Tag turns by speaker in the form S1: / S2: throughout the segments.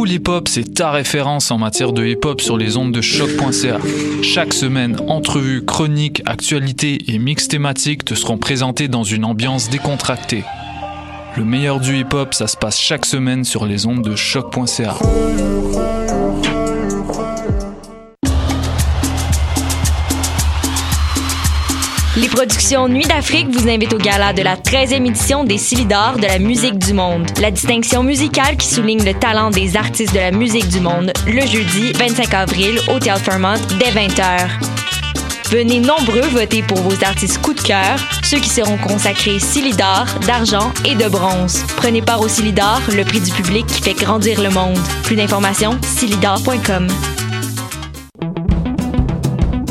S1: Pool Hip Hop, c'est ta référence en matière de hip hop sur les ondes de choc.ca. Chaque semaine, entrevues, chroniques, actualités et mix thématiques te seront présentés dans une ambiance décontractée. Le meilleur du hip hop, ça se passe chaque semaine sur les ondes de choc.ca.
S2: Les productions Nuit d'Afrique vous invitent au gala de la 13e édition des Silidor de la musique du monde. La distinction musicale qui souligne le talent des artistes de la musique du monde, le jeudi 25 avril au Théâtre Fairmont dès 20h. Venez nombreux voter pour vos artistes coup de cœur, ceux qui seront consacrés Silidor, d'argent et de bronze. Prenez part au Silidor, le prix du public qui fait grandir le monde. Plus d'informations, silidor.com.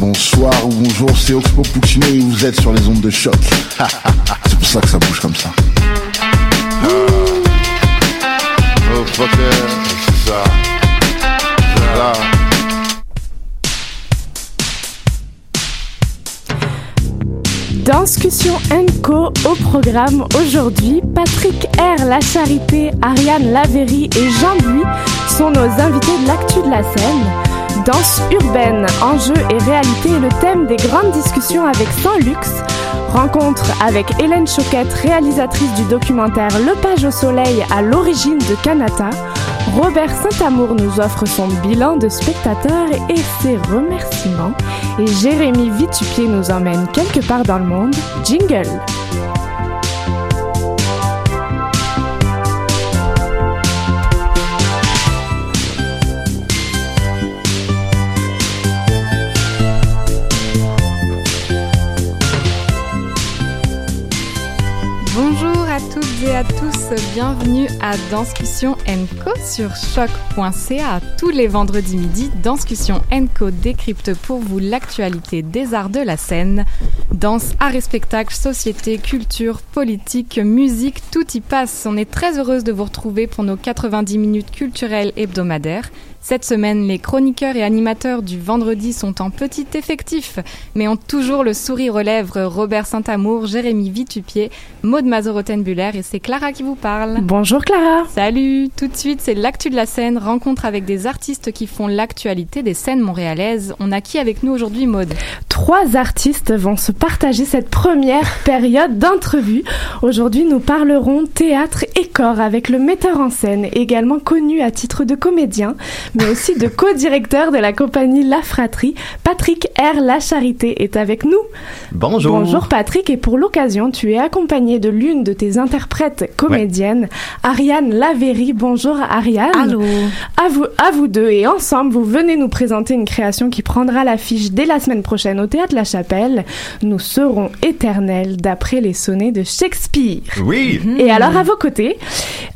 S3: Bonsoir ou bonjour, c'est Oxpo Puccino et vous êtes sur les ondes de choc. c'est pour ça que ça bouge comme ça.
S4: Oh, fucker, c'est ça. Là.
S5: Danscussion Co au programme aujourd'hui. Patrick R, La Charité, Ariane Lavéry et Jean Buis sont nos invités de l'actu de la scène. Danse urbaine, enjeux et réalité le thème des grandes discussions avec Sans Luxe. Rencontre avec Hélène Choquette, réalisatrice du documentaire Le Page au Soleil à l'origine de Kanata. Robert Saint-Amour nous offre son bilan de spectateurs et ses remerciements. Et Jérémy Vitupier nous emmène quelque part dans le monde. Jingle!
S6: Bienvenue à Danscussion Co sur choc.ca. Tous les vendredis midi, Danscussion Co décrypte pour vous l'actualité des arts de la scène. Danse, art et spectacle, société, culture, politique, musique, tout y passe. On est très heureuse de vous retrouver pour nos 90 minutes culturelles hebdomadaires. Cette semaine, les chroniqueurs et animateurs du vendredi sont en petit effectif, mais ont toujours le sourire aux lèvres. Robert Saint-Amour, Jérémy Vitupier, Maude Mazoroten-Buller et c'est Clara qui vous parle.
S5: Bonjour Clara.
S6: Salut. Tout de suite, c'est l'actu de la scène, rencontre avec des artistes qui font l'actualité des scènes montréalaises. On a qui avec nous aujourd'hui, Maude?
S5: Trois artistes vont se partager cette première période d'entrevue. Aujourd'hui, nous parlerons théâtre et corps avec le metteur en scène, également connu à titre de comédien, mais aussi de co-directeur de la compagnie La Fratrie, Patrick R. La Charité est avec nous.
S7: Bonjour.
S5: Bonjour Patrick, et pour l'occasion, tu es accompagné de l'une de tes interprètes comédiennes, Ariane Lavéry. Bonjour Ariane.
S2: Allô.
S5: À vous, à vous deux, et ensemble, vous venez nous présenter une création qui prendra l'affiche dès la semaine prochaine au Théâtre La Chapelle. Nous serons éternels d'après les sonnets de Shakespeare.
S7: Oui.
S5: Et alors à vos côtés,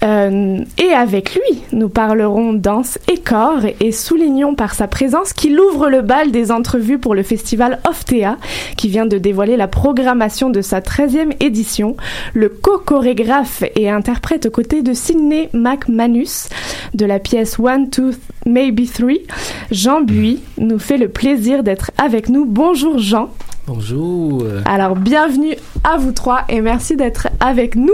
S5: euh, et avec lui, nous parlerons danse et corps et soulignons par sa présence qu'il ouvre le bal des entrevues pour le festival Oftea qui vient de dévoiler la programmation de sa 13e édition. Le co-chorégraphe et interprète aux côtés de Sidney McManus de la pièce One, Two, Maybe Three, Jean Buis nous fait le plaisir d'être avec nous. Bonjour Jean.
S7: Bonjour.
S5: Alors bienvenue à vous trois et merci d'être avec nous.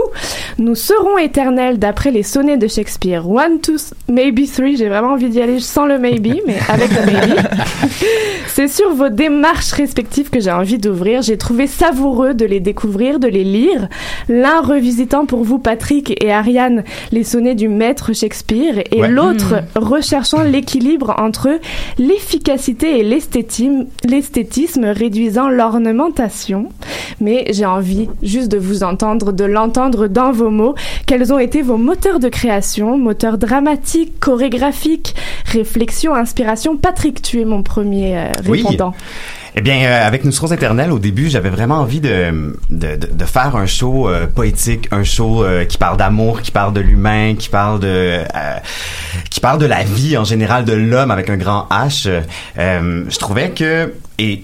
S5: Nous serons éternels d'après les sonnets de Shakespeare. One, two, maybe three. J'ai vraiment envie d'y aller sans le maybe, mais avec le maybe. C'est sur vos démarches respectives que j'ai envie d'ouvrir. J'ai trouvé savoureux de les découvrir, de les lire. L'un revisitant pour vous, Patrick et Ariane, les sonnets du maître Shakespeare et
S8: Ouais.
S5: l'autre
S8: Mm.
S5: recherchant l'équilibre entre l'efficacité et l'esthétisme, l'esthétisme réduisant l'ornementation. Mais j'ai envie juste de vous entendre, de l'entendre dans vos mots. Quels ont été vos moteurs de création, moteurs dramatiques, chorégraphiques, réflexion, inspiration Patrick, tu es mon premier euh,
S9: Oui.
S5: répondant.
S9: Eh bien, euh, avec Nous serons éternels, au début, j'avais vraiment envie de, de, faire un show euh, poétique, un show euh, qui parle d'amour, qui parle de l'humain, qui parle de qui parle de la vie en général, de l'homme avec un grand H. Je trouvais que et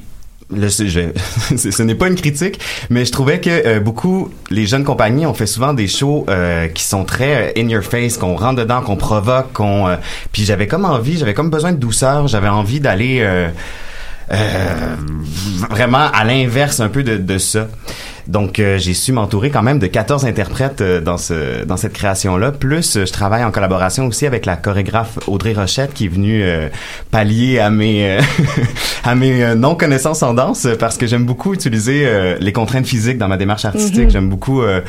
S9: Je- c'est- ce n'est pas une critique, mais je trouvais que euh, beaucoup, les jeunes compagnies ont fait souvent des shows euh, qui sont très euh, in your face, qu'on rentre dedans, qu'on provoque, qu'on. euh, puis j'avais comme envie, j'avais comme besoin de douceur, j'avais envie d'aller euh, vraiment à l'inverse un peu de, de ça. Donc euh, j'ai su m'entourer quand même de 14 interprètes euh, dans ce dans cette création là. Plus euh, je travaille en collaboration aussi avec la chorégraphe Audrey Rochette qui est venue euh, pallier à mes euh, à mes non connaissances en danse parce que j'aime beaucoup utiliser euh, les contraintes physiques dans ma démarche artistique.
S8: Mhm.
S9: J'aime beaucoup euh,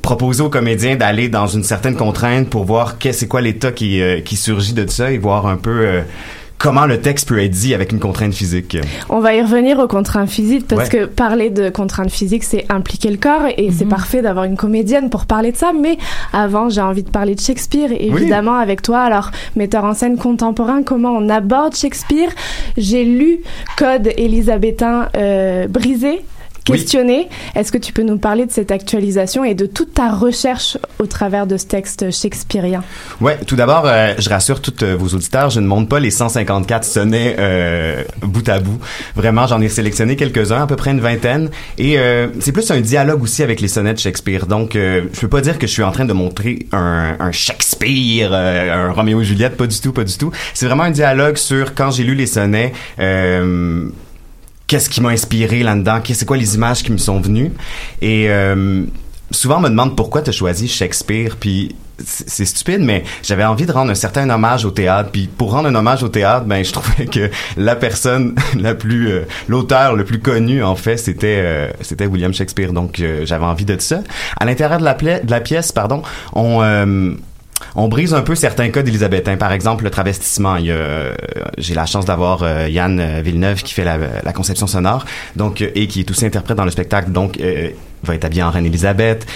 S9: proposer aux comédiens d'aller dans une certaine contrainte pour voir qu'est c'est quoi l'état qui euh, qui surgit de ça et voir un peu euh, comment le texte peut être dit avec une contrainte physique.
S5: On va y revenir aux contraintes physiques parce
S9: Ouais.
S5: que parler de contraintes physiques, c'est impliquer le corps et c'est parfait d'avoir une comédienne pour parler de ça. Mais avant, j'ai envie de parler de Shakespeare, évidemment, avec toi. Alors, metteur en scène contemporain, comment on aborde Shakespeare? J'ai lu Code élisabétain euh, brisé. Questionné. Est-ce que tu peux nous parler de cette actualisation et de toute ta recherche au travers de ce texte shakespearien?
S9: Ouais, tout d'abord, euh, je rassure tous euh, vos auditeurs, je ne monte pas les 154 sonnets euh, bout à bout. Vraiment, j'en ai sélectionné quelques-uns, à peu près une vingtaine, et euh, c'est plus un dialogue aussi avec les sonnets de Shakespeare. Donc, euh, je peux pas dire que je suis en train de montrer un, un Shakespeare, un Roméo et Juliette, pas du tout, pas du tout. C'est vraiment un dialogue sur quand j'ai lu les sonnets. Euh, qu'est-ce qui m'a inspiré là-dedans, c'est quoi les images qui me sont venues? Et euh, souvent on me demande pourquoi tu as choisi Shakespeare, puis c'est stupide, mais j'avais envie de rendre un certain hommage au théâtre. Puis pour rendre un hommage au théâtre, ben je trouvais que la personne la plus, euh, l'auteur le plus connu en fait, c'était euh, c'était William Shakespeare. Donc euh, j'avais envie de ça. À l'intérieur de la, de la pièce, pardon, on euh, on brise un peu certains codes élisabétains. Par exemple, le travestissement. Il y a, euh, j'ai la chance d'avoir euh, Yann euh, Villeneuve qui fait la, conception sonore, donc et qui est aussi interprète dans le spectacle. Donc, va être habillé en reine Élisabeth.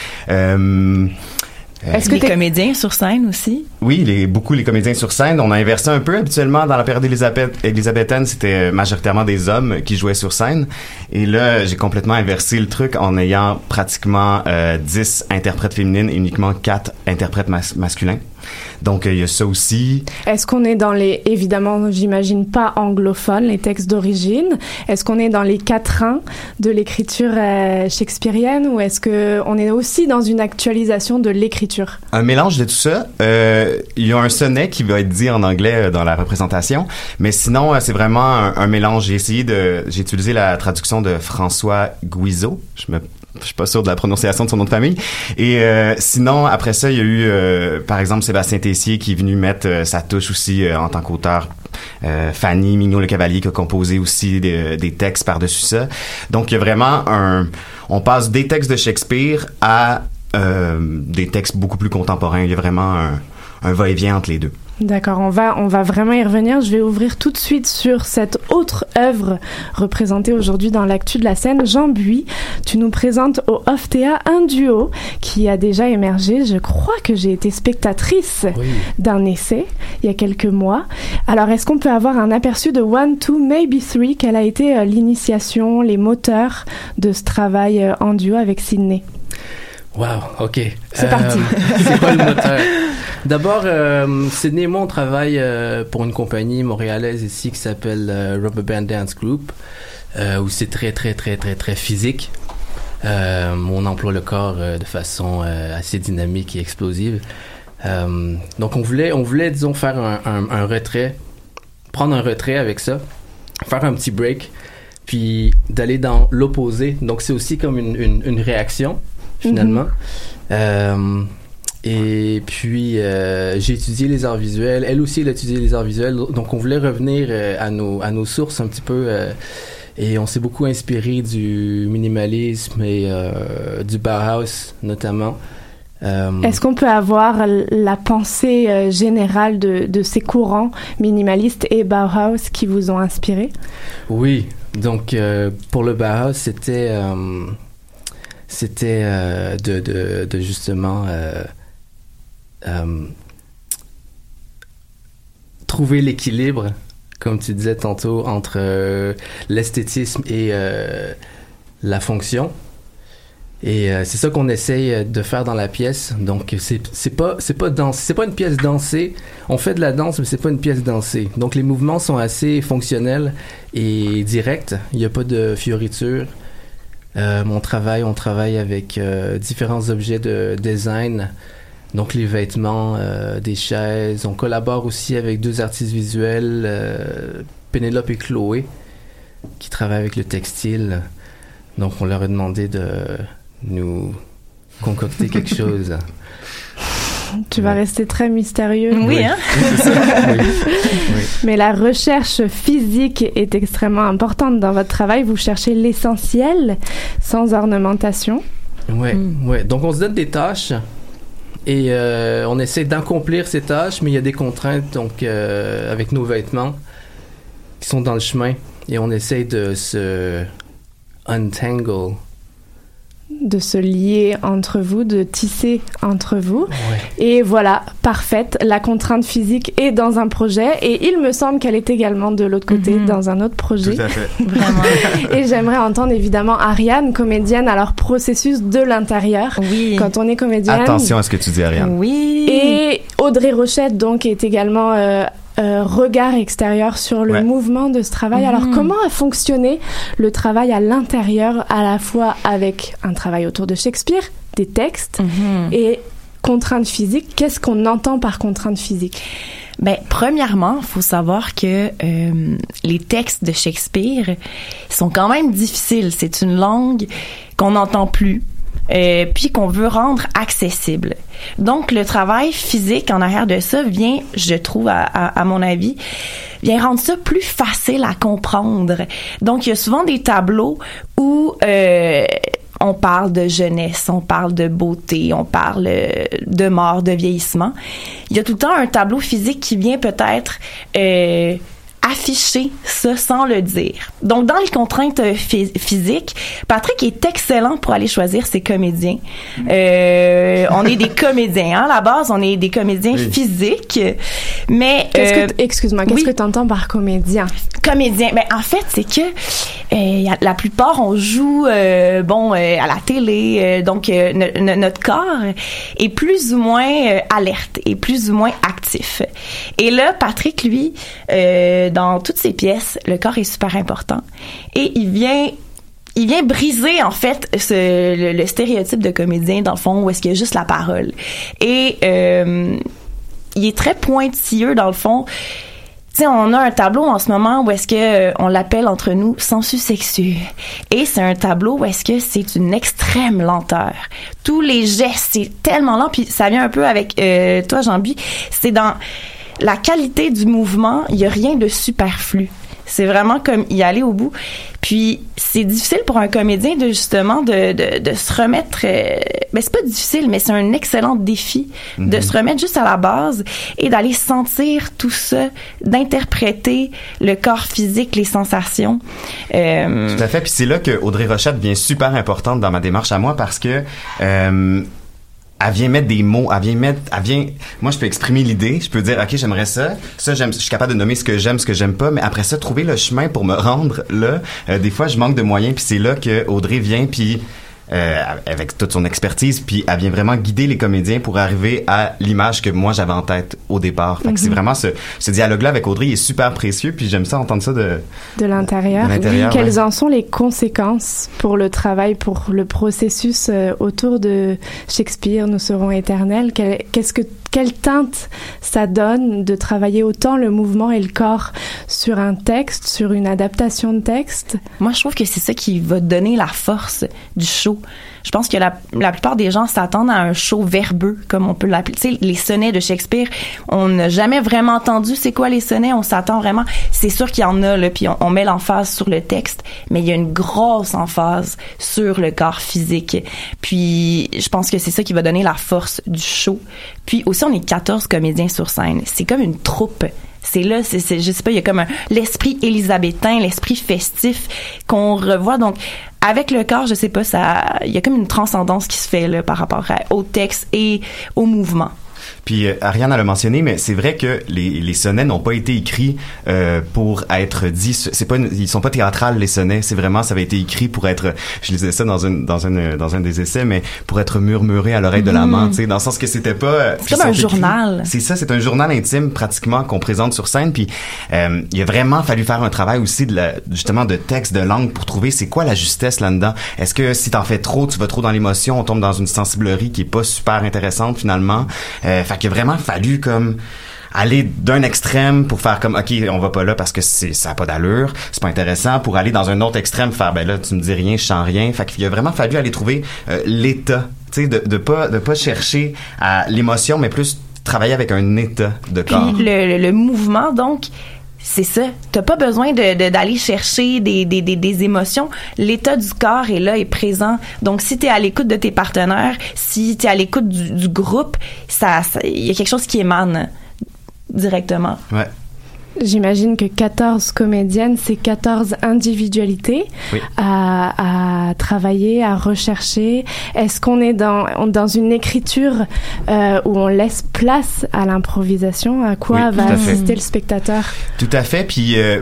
S10: Est-ce que les comédiens sur scène aussi?
S9: oui, les, beaucoup les comédiens sur scène. On a inversé un peu. Habituellement, dans la période élisabeth, élisabéthaine, c'était euh, majoritairement des hommes qui jouaient sur scène. Et là, j'ai complètement inversé le truc en ayant pratiquement euh, 10 interprètes féminines et uniquement 4 interprètes mas- masculins. Donc, euh, il y a ça aussi.
S5: Est-ce qu'on est dans les, évidemment, j'imagine pas anglophones, les textes d'origine Est-ce qu'on est dans les quatrains de l'écriture euh, shakespearienne ou est-ce que on est aussi dans une actualisation de l'écriture?
S9: Un mélange de tout ça. Euh, Il y a un sonnet qui va être dit en anglais dans la représentation, mais sinon c'est vraiment un, un mélange. J'ai essayé de, j'ai utilisé la traduction de François Guizot. Je me je suis pas sûr de la prononciation de son nom de famille. Et euh, sinon, après ça, il y a eu, euh, par exemple, Sébastien Tessier qui est venu mettre euh, sa touche aussi euh, en tant qu'auteur. Euh, Fanny Mignot Le Cavalier qui a composé aussi des, des textes par-dessus ça. Donc, il y a vraiment un... On passe des textes de Shakespeare à des textes beaucoup plus contemporains. Il y a vraiment un, un va-et-vient entre les deux.
S5: D'accord, on va, on va vraiment y revenir. Je vais ouvrir tout de suite sur cette autre œuvre représentée aujourd'hui dans l'actu de la scène. Jean Buis, tu nous présentes au Off-Théa un duo qui a déjà émergé. Je crois que j'ai été spectatrice d'un essai il y a quelques mois. Alors, est-ce qu'on peut avoir un aperçu de One, Two, Maybe Three? Quelle a été euh, l'initiation, les moteurs de ce travail euh, en duo avec Sydney
S7: Wow, ok.
S5: C'est parti.
S7: C'est quoi le moteur? D'abord, euh, Sydney et moi, on travaille euh, pour une compagnie montréalaise ici qui s'appelle euh, Rubber Band Dance Group, euh, où c'est très, très, très, très, très physique. Euh, on emploie le corps euh, de façon euh, assez dynamique et explosive. Euh, donc, on voulait, on voulait, disons, faire un, un, un retrait, prendre un retrait avec ça, faire un petit break, puis d'aller dans l'opposé. Donc c'est aussi comme une, une, une réaction finalement. Euh, et puis euh, j'ai étudié les arts visuels. Elle aussi elle a étudié les arts visuels. Donc on voulait revenir euh, à nos à nos sources un petit peu. euh, et on s'est beaucoup inspiré du minimalisme et du Bauhaus notamment.
S5: Est-ce qu'on peut avoir la pensée générale de, de ces courants minimalistes et Bauhaus qui vous ont inspiré?
S7: Oui, donc pour le Bauhaus, c'était c'était euh, de, de, justement euh, euh, trouver l'équilibre, comme tu disais tantôt, entre l'esthétisme et la fonction. Et c'est ça qu'on essaye de faire dans la pièce. Donc c'est pas c'est pas c'est pas une pièce dansée. On fait de la danse, mais c'est pas une pièce dansée. Donc les mouvements sont assez fonctionnels et directs. Il n'y a pas de fioriture. Euh, mon travail, on travaille avec euh, différents objets de design. Donc les vêtements, euh, des chaises. On collabore aussi avec deux artistes visuels, Pénélope et Chloé, qui travaillent avec le textile. Donc on leur a demandé de nous concocter quelque chose.
S5: Tu vas rester très mystérieux.
S10: Oui, hein?
S7: Oui.
S5: Mais la recherche physique est extrêmement importante dans votre travail. Vous cherchez l'essentiel sans ornementation.
S7: Ouais, ouais. Donc on se donne des tâches et euh, on essaie d'accomplir ces tâches, mais il y a des contraintes donc euh, avec nos vêtements qui sont dans le chemin et on essaie de se untangle.
S5: De se lier entre vous, de tisser entre vous. Et voilà, parfaite. La contrainte physique est dans un projet et il me semble qu'elle est également de l'autre côté dans un autre projet.
S9: Tout à fait.
S5: et j'aimerais entendre évidemment Ariane, comédienne, alors processus de l'intérieur.
S10: Oui.
S5: Quand on est comédienne.
S9: Attention à ce que tu dis, Ariane.
S10: Oui.
S5: Et Audrey Rochette, donc, est également euh, euh, regard extérieur sur le
S9: Ouais.
S5: mouvement de ce travail.
S10: Mhm.
S5: Alors, comment a fonctionné le travail à l'intérieur, à la fois avec un travail autour de Shakespeare, des textes
S10: Mhm.
S5: et contraintes physiques? Qu'est-ce qu'on entend par contraintes physiques?
S10: Ben, premièrement, il faut savoir que euh, les textes de Shakespeare sont quand même difficiles. C'est une langue qu'on n'entend plus. Euh, puis qu'on veut rendre accessible. Donc le travail physique en arrière de ça vient, je trouve à, à- mon avis, vient rendre ça plus facile à comprendre. Donc il y a souvent des tableaux où euh, on parle de jeunesse, on parle de beauté, on parle euh, de mort, de vieillissement. Il y a tout le temps un tableau physique qui vient peut-être euh, afficher ça sans le dire. Donc, dans les contraintes euh, phys- physiques, Patrick est excellent pour aller choisir ses comédiens. Euh, on est des comédiens. Hein? À la base, on est des comédiens
S5: Oui.
S10: physiques, mais...
S5: Qu'est-ce
S10: euh,
S5: Excuse-moi, qu'est-ce
S10: oui.
S5: que tu entends par comédien?
S10: Comédien. Ben, en fait, c'est que euh, la plupart, on joue euh, bon euh, à la télé, euh, donc euh, no- notre corps est plus ou moins euh, alerte et plus ou moins actif. Et là, Patrick, lui, euh, dans toutes ses pièces, le corps est super important et il vient il vient briser en fait le stéréotype de comédien dans le fond où est-ce qu'il y a juste la parole et euh, il est très pointilleux dans le fond tu sais, on a un tableau en ce moment où est-ce que euh, on l'appelle entre nous sensu sexu. Et c'est un tableau où est-ce que c'est une extrême lenteur. Tous les gestes, c'est tellement lent. Puis ça vient un peu avec euh, toi, Jean-Bi. C'est dans la qualité du mouvement, il y a rien de superflu. C'est vraiment comme y aller au bout. Puis c'est difficile pour un comédien de justement de, de, de se remettre. Euh, ben c'est pas difficile, mais c'est un excellent défi de
S9: Mhm.
S10: se remettre juste à la base et d'aller sentir tout ça, d'interpréter le corps physique, les sensations. Euh,
S9: Tout à fait. Puis c'est là que Audrey Rochette devient super importante dans ma démarche à moi parce que euh, elle vient mettre des mots, elle vient mettre, elle vient. Moi, je peux exprimer l'idée, je peux dire, ok, j'aimerais ça, ça, j'aime, je suis capable de nommer ce que j'aime, ce que j'aime pas, mais après ça, trouver le chemin pour me rendre là. euh, des fois, je manque de moyens, puis c'est là que Audrey vient, puis euh, avec toute son expertise, puis elle vient vraiment guider les comédiens pour arriver à l'image que moi j'avais en tête au départ. Fait que c'est
S5: Mhm.
S9: vraiment ce, ce dialogue-là avec Audrey il est super précieux, puis j'aime ça entendre ça de
S5: de l'intérieur.
S9: L'intérieur,
S5: Quelles
S9: ouais.
S5: en sont les conséquences pour le travail, pour le processus euh, autour de Shakespeare, Nous serons éternels? Qu'est-ce que quelle teinte ça donne de travailler autant le mouvement et le corps sur un texte, sur une adaptation de texte?
S10: Moi, je trouve que c'est ça qui va donner la force du show. Je pense que la, la plupart des gens s'attendent à un show verbeux, comme on peut l'appeler. Tu sais, les sonnets de Shakespeare, on n'a jamais vraiment entendu c'est quoi les sonnets. On s'attend vraiment. C'est sûr qu'il y en a, là, puis on, on met l'emphase sur le texte, mais il y a une grosse emphase sur le corps physique. Puis, je pense que c'est ça qui va donner la force du show. Puis aussi, on est 14 comédiens sur scène. C'est comme une troupe c'est là, c'est, je sais pas, il y a comme l'esprit élisabétain, l'esprit festif qu'on revoit. Donc, avec le corps, je sais pas, ça, il y a comme une transcendance qui se fait là par rapport au texte et au mouvement.
S9: Puis euh, Ariane l'a mentionné, mais c'est vrai que les, les sonnets n'ont pas été écrits euh, pour être dits. C'est pas, une- ils sont pas théâtrales les sonnets. C'est vraiment, ça avait été écrit pour être. Je lisais ça dans une dans une dans un des essais, mais pour être murmuré à l'oreille de l'amant.
S10: Mhm.
S9: Tu sais, dans le sens que c'était pas. euh,
S10: C'est comme un journal.
S9: C'est ça, c'est un journal intime pratiquement qu'on présente sur scène. Puis euh, il a vraiment fallu faire un travail aussi de la, justement de texte, de langue pour trouver c'est quoi la justesse là-dedans. Est-ce que si t'en fais trop, tu vas trop dans l'émotion, on tombe dans une sensiblerie qui est pas super intéressante finalement? Euh, fait qu'il a vraiment fallu comme aller d'un extrême pour faire comme ok on va pas là parce que c'est ça a pas d'allure c'est pas intéressant pour aller dans un autre extrême faire ben là tu me dis rien je sens rien. Fait qu'il a vraiment fallu aller trouver euh, l'état tu sais de, de pas de pas chercher à l'émotion mais plus travailler avec un état de
S10: Puis
S9: corps.
S10: le, le- le mouvement, donc, c'est ça. T'as pas besoin de, de- d'aller chercher des, des, des, des émotions. L'état du corps est là, est présent. Donc, si t'es à l'écoute de tes partenaires, si t'es à l'écoute du, du groupe, ça- il y a quelque chose qui émane directement.
S9: ouais
S5: J'imagine que 14 comédiennes, c'est 14 individualités
S9: Oui.
S5: à, à travailler, à rechercher. Est-ce qu'on est dans, dans une écriture euh, où on laisse place à l'improvisation? À quoi
S9: Oui,
S5: va assister le spectateur?
S9: Tout à fait. Puis euh,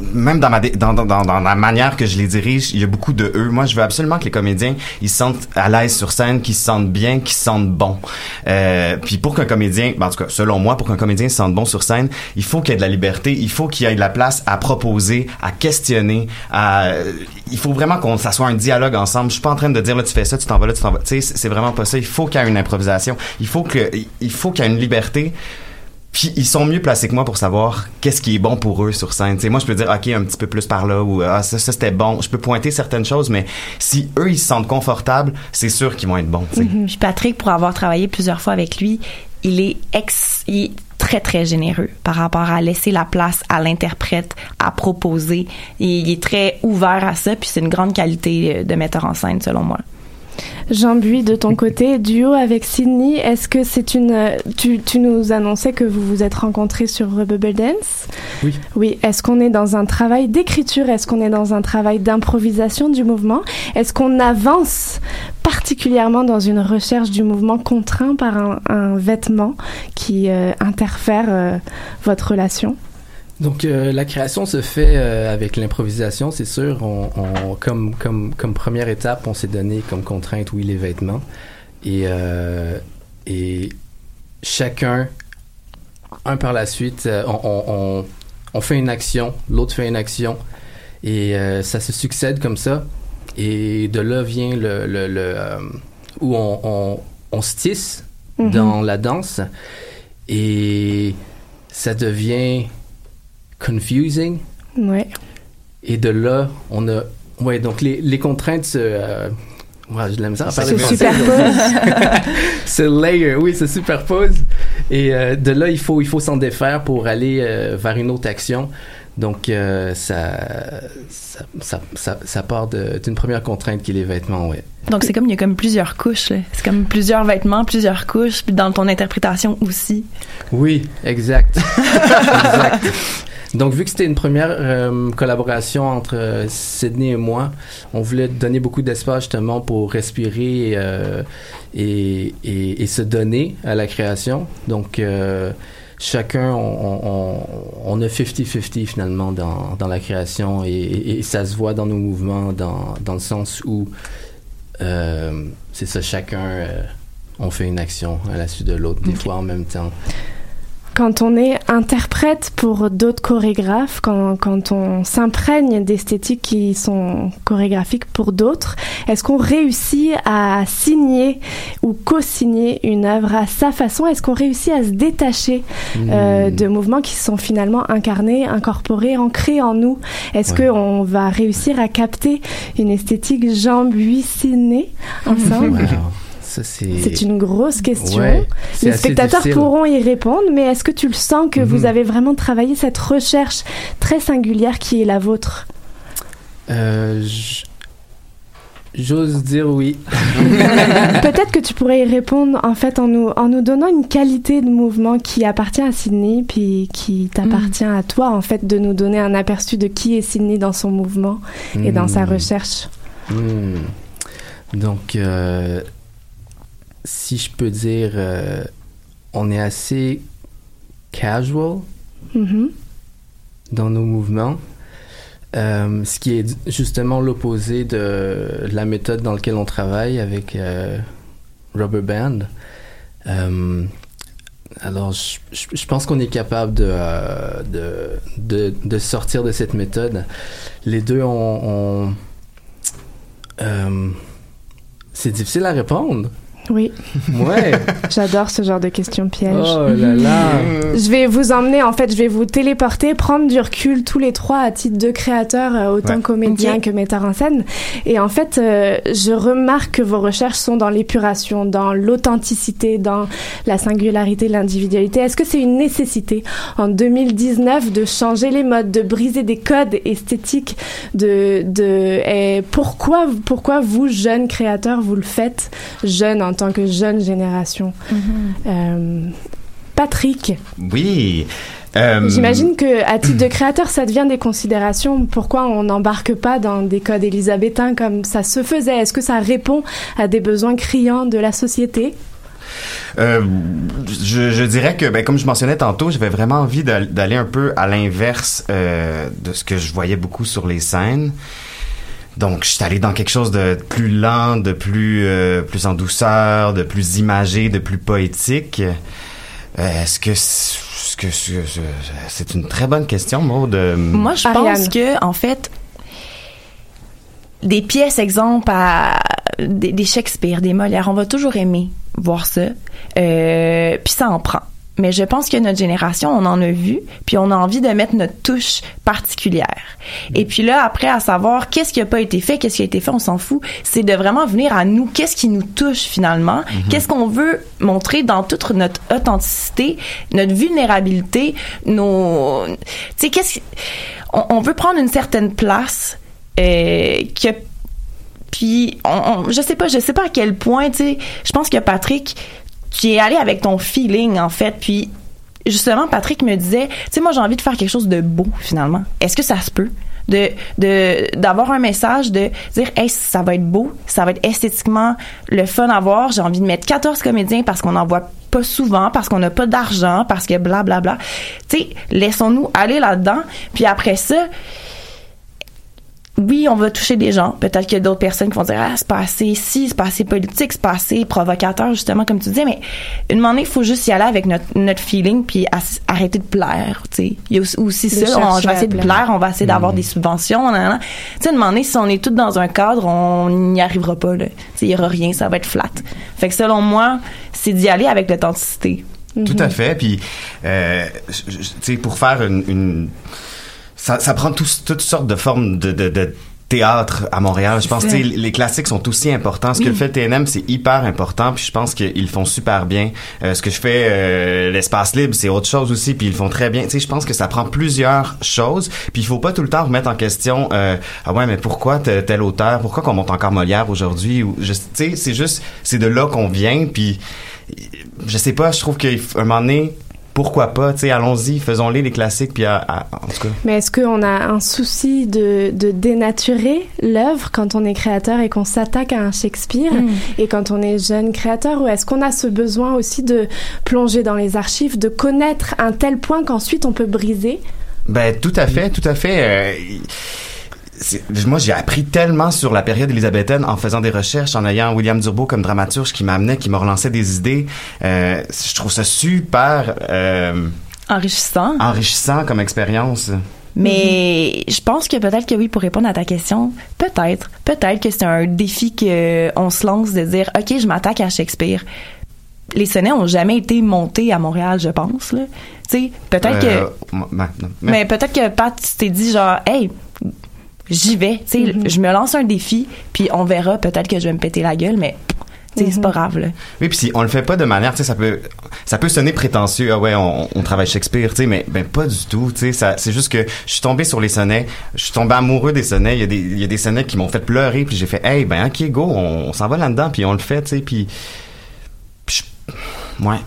S9: même dans ma dans, dans, dans, la manière que je les dirige, il y a beaucoup de eux. Moi, je veux absolument que les comédiens ils se sentent à l'aise sur scène, qu'ils se sentent bien, qu'ils se sentent bons. Euh, puis pour qu'un comédien, ben, en tout cas, selon moi, pour qu'un comédien se sente bon sur scène, il faut qu'il y ait de la liberté, il faut qu'il y ait de la place à proposer, à questionner. À, il faut vraiment qu'on ça soit un dialogue ensemble. Je suis pas en train de dire là tu fais ça, tu t'en vas là, tu t'en vas. Tu sais, c'est vraiment pas ça. Il faut qu'il y ait une improvisation. Il faut que il faut qu'il y ait une liberté. Puis ils sont mieux placés que moi pour savoir qu'est-ce qui est bon pour eux sur scène. Tu sais, moi, je peux dire, OK, un petit peu plus par là, ou ah, ça, c'était bon. Je peux pointer certaines choses, mais si eux, ils se sentent confortables, c'est sûr qu'ils vont être bons.
S10: Puis Patrick, pour avoir travaillé plusieurs fois avec lui, il est ex, il est très très généreux par rapport à laisser la place à l'interprète, à proposer. Il est très ouvert à ça, puis c'est une grande qualité euh, de metteur en scène selon moi.
S5: Jean Buis, de ton côté, duo avec Sydney, est-ce que c'est une... euh, Tu, tu nous annonçais que vous vous êtes rencontrés sur Bubble Dance?
S7: Oui.
S5: Oui, est-ce qu'on est dans un travail d'écriture? Est-ce qu'on est dans un travail d'improvisation du mouvement? Est-ce qu'on avance particulièrement dans une recherche du mouvement contraint par un, un vêtement qui euh, interfère euh, votre relation?
S7: Donc euh, la création se fait euh, avec l'improvisation, c'est sûr. On, on- comme, comme, comme première étape, on s'est donné comme contrainte, oui, les vêtements. Et, euh, et chacun, un par la suite, on, fait une action, l'autre fait une action. Et ça se succède comme ça. Et de là vient le, le, le, où on, se tisse
S5: Mhm.
S7: dans la danse. Et ça devient confusing.
S5: Ouais.
S7: Et de là, on a. Ouais, donc les, les contraintes se. euh, ouais, j'ai de la misère à
S5: Se
S7: parler français, se layer, oui, se superpose. Et euh, de là, il faut, il faut s'en défaire pour aller euh, vers une autre action. Donc, euh, ça, ça, ça, ça, ça part d'une première contrainte qui est les vêtements, ouais.
S10: Donc c'est comme il y a comme plusieurs couches. C'est comme plusieurs vêtements, plusieurs couches, puis dans ton interprétation aussi.
S7: Oui, exact. exact. Donc, vu que c'était une première euh, collaboration entre euh, Sydney et moi, on voulait donner beaucoup d'espace justement pour respirer euh, et, et, et se donner à la création. Donc, chacun, on, on, on a 50-50 finalement dans, dans la création et, ça se voit dans nos mouvements, dans, dans le sens où c'est ça, chacun, on fait une action à la suite de l'autre, des fois en même temps.
S5: Quand on est interprète pour d'autres chorégraphes, quand, quand on s'imprègne d'esthétiques qui sont chorégraphiques pour d'autres, est-ce qu'on réussit à signer ou co-signer une œuvre à sa façon? Est-ce qu'on réussit à se détacher euh,
S7: Hmm.
S5: de mouvements qui sont finalement incarnés, incorporés, ancrés en nous? Est-ce
S7: Ouais.
S5: qu'on va réussir à capter une esthétique Buissinée ensemble?
S7: Wow. C'est...
S5: une grosse question.
S7: Ouais,
S5: Les spectateurs
S7: difficile.
S5: pourront y répondre, mais est-ce que tu le sens que vous
S7: Mhm.
S5: avez vraiment travaillé cette recherche très singulière qui est la vôtre?
S7: Euh, J'ose dire oui.
S5: Peut-être que tu pourrais y répondre en fait en nous, en nous donnant une qualité de mouvement qui appartient à Sydney puis qui t'appartient à toi en fait de nous donner un aperçu de qui est Sydney dans son mouvement et dans sa
S7: Hmm.
S5: recherche.
S7: Donc, euh, si je peux dire, euh, on est assez casual
S5: Mhm.
S7: dans nos mouvements, euh, ce qui est justement l'opposé de la méthode dans laquelle on travaille avec euh, Rubber Band. Euh, alors, je, pense qu'on est capable de, de, de, de sortir de cette méthode. Les deux ont... ont- c'est difficile à répondre.
S5: Oui,
S7: Ouais.
S5: j'adore ce genre de questions pièges.
S7: oh là là.
S5: Je vais vous emmener, en fait, je vais vous téléporter, prendre du recul tous les trois à titre de créateurs, euh, autant
S9: Ouais.
S5: comédiens
S10: Ok.
S5: que metteurs en scène. Et en fait, euh, je remarque que vos recherches sont dans l'épuration, dans l'authenticité, dans la singularité, l'individualité. Est-ce que c'est une nécessité en 2019 de changer les modes, de briser des codes esthétiques, de, de, et pourquoi, pourquoi vous, jeunes créateurs, vous le faites, jeunes en tant que jeune génération? Euh, Patrick,
S9: Oui. Euh,
S5: J'imagine que à titre de créateur, ça devient des considérations. Pourquoi on n'embarque pas dans des codes élisabétains comme ça se faisait? Est-ce que ça répond à des besoins criants de la société?
S9: Euh, je, je dirais que, ben, comme je mentionnais tantôt, j'avais vraiment envie d'al- d'aller un peu à l'inverse euh, de ce que je voyais beaucoup sur les scènes. Donc, je suis allé dans quelque chose de plus lent, de plus, euh, plus en douceur, de plus imagé, de plus poétique. Euh, Est-ce que c'est que une très bonne question, Maud?
S10: Moi, je
S5: Ariane.
S10: pense que, en fait, des pièces, exemple, à des, des Shakespeare, des Molière, on va toujours aimer voir ça. Euh, puis ça en prend. Mais je pense que notre génération, on en a vu, puis on a envie de mettre notre touche particulière. Et puis là, après, à savoir qu'est-ce qui a pas été fait, qu'est-ce qui a été fait, on s'en fout. C'est de vraiment venir à nous, qu'est-ce qui nous touche finalement, qu'est-ce qu'on veut montrer dans toute notre authenticité, notre vulnérabilité, nos, tu sais, qu'est-ce, qui- on, on veut prendre une certaine place euh, que puis on, on- je sais pas je sais pas à quel point tu sais je pense que Patrick tu es allé avec ton feeling en fait puis justement Patrick me disait tu sais moi j'ai envie de faire quelque chose de beau finalement. Est-ce que ça se peut de de d'avoir un message de dire hey ça va être beau ça va être esthétiquement le fun à voir j'ai envie de mettre 14 comédiens parce qu'on en voit pas souvent parce qu'on n'a pas d'argent parce que bla bla bla tu sais laissons-nous aller là-dedans puis après ça oui, on va toucher des gens. Peut-être qu'il y a d'autres personnes qui vont dire ah c'est pas assez si, c'est pas assez politique, c'est pas assez provocateur justement comme tu disais. Mais une moment donné, il faut juste y aller avec notre, notre feeling puis arrêter de plaire. Tu sais, il y a aussi,
S5: De
S10: ça. On,
S5: chercher
S10: je vais
S5: à
S10: essayer de
S5: plaire.
S10: on va essayer d'avoir des subventions. Tu sais, une moment donné, si on est tous dans un cadre, on n'y arrivera pas. là. Tu sais, il y aura rien, ça va être flat. Fait que selon moi, c'est d'y aller avec l'authenticité.
S9: Tout à fait. Puis, euh, tu sais, pour faire une, une- ça, ça prend tous- toutes sortes de formes de, de, de théâtre à Montréal. Je pense que les classiques sont aussi importants. Ce que le fait TNM, c'est hyper important. Puis je pense qu'ils font super bien. Euh, ce que je fais, euh, l'espace libre, c'est autre chose aussi. Puis ils le font très bien. Tu sais, je pense que ça prend plusieurs choses. Puis il faut pas tout le temps remettre en question. Euh, ah ouais, mais pourquoi tel, tel auteur? Pourquoi qu'on monte encore Molière aujourd'hui? Ou tu sais, c'est juste, c'est de là qu'on vient. Puis je sais pas. Je trouve qu'à un moment donné pourquoi pas, tu sais, allons-y, faisons-les les classiques, puis à- à- en tout cas.
S5: Mais est-ce qu'on a un souci de, de dénaturer l'œuvre quand on est créateur et qu'on s'attaque à un Shakespeare
S10: Mm.
S5: et quand on est jeune créateur? Ou est-ce qu'on a ce besoin aussi de plonger dans les archives, de connaître un tel point qu'ensuite on peut briser?
S9: Ben tout à fait, tout à fait. euh, moi, j'ai appris tellement sur la période élisabéthaine en faisant des recherches, en ayant William Durbo comme dramaturge qui m'amenait, qui me relançait des idées. Euh, je trouve ça super euh,
S10: Enrichissant.
S9: enrichissant comme expérience.
S10: Mais je pense que peut-être que oui, pour répondre à ta question, peut-être, peut-être que c'est un défi qu'on se lance de dire, OK, je m'attaque à Shakespeare. Les sonnets ont jamais été montés à Montréal, je pense. Là. Tu sais, peut-être que...
S9: Euh, non, mais-
S10: Mais peut-être que Pat, tu t'es dit genre, hey, j'y vais. Tu sais, je me lance un défi, puis on verra. Peut-être que je vais me péter la gueule, mais c'est pas grave. Là.
S9: Oui, puis si on le fait pas de manière, tu sais, ça peut, ça peut sonner prétentieux. Ah ouais, on, on travaille Shakespeare, tu sais, mais ben pas du tout. Tu sais, c'est juste que je suis tombé sur les sonnets, je suis tombé amoureux des sonnets. Il y a des, il y a des sonnets qui m'ont fait pleurer, puis j'ai fait, hey, ben ok, go, on, on s'en va là-dedans, puis on le fait, tu sais, puis, ouais.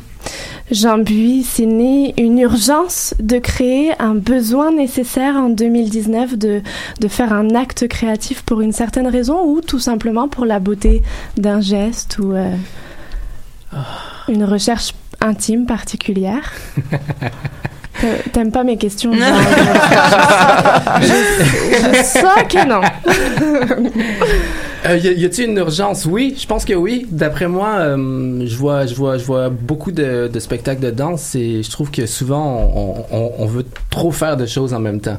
S5: Jean Buis, c'est né une urgence de créer un besoin nécessaire en 2019 de, de faire un acte créatif pour une certaine raison ou tout simplement pour la beauté d'un geste ou euh, une recherche intime particulière? T'a- T'aimes pas mes questions je sens que non.
S7: Euh, y a-t-il une urgence? Oui, je pense que oui. D'après moi, euh, je vois, je vois, je vois beaucoup de, de spectacles de danse et je trouve que souvent on, on- on veut trop faire de choses en même temps.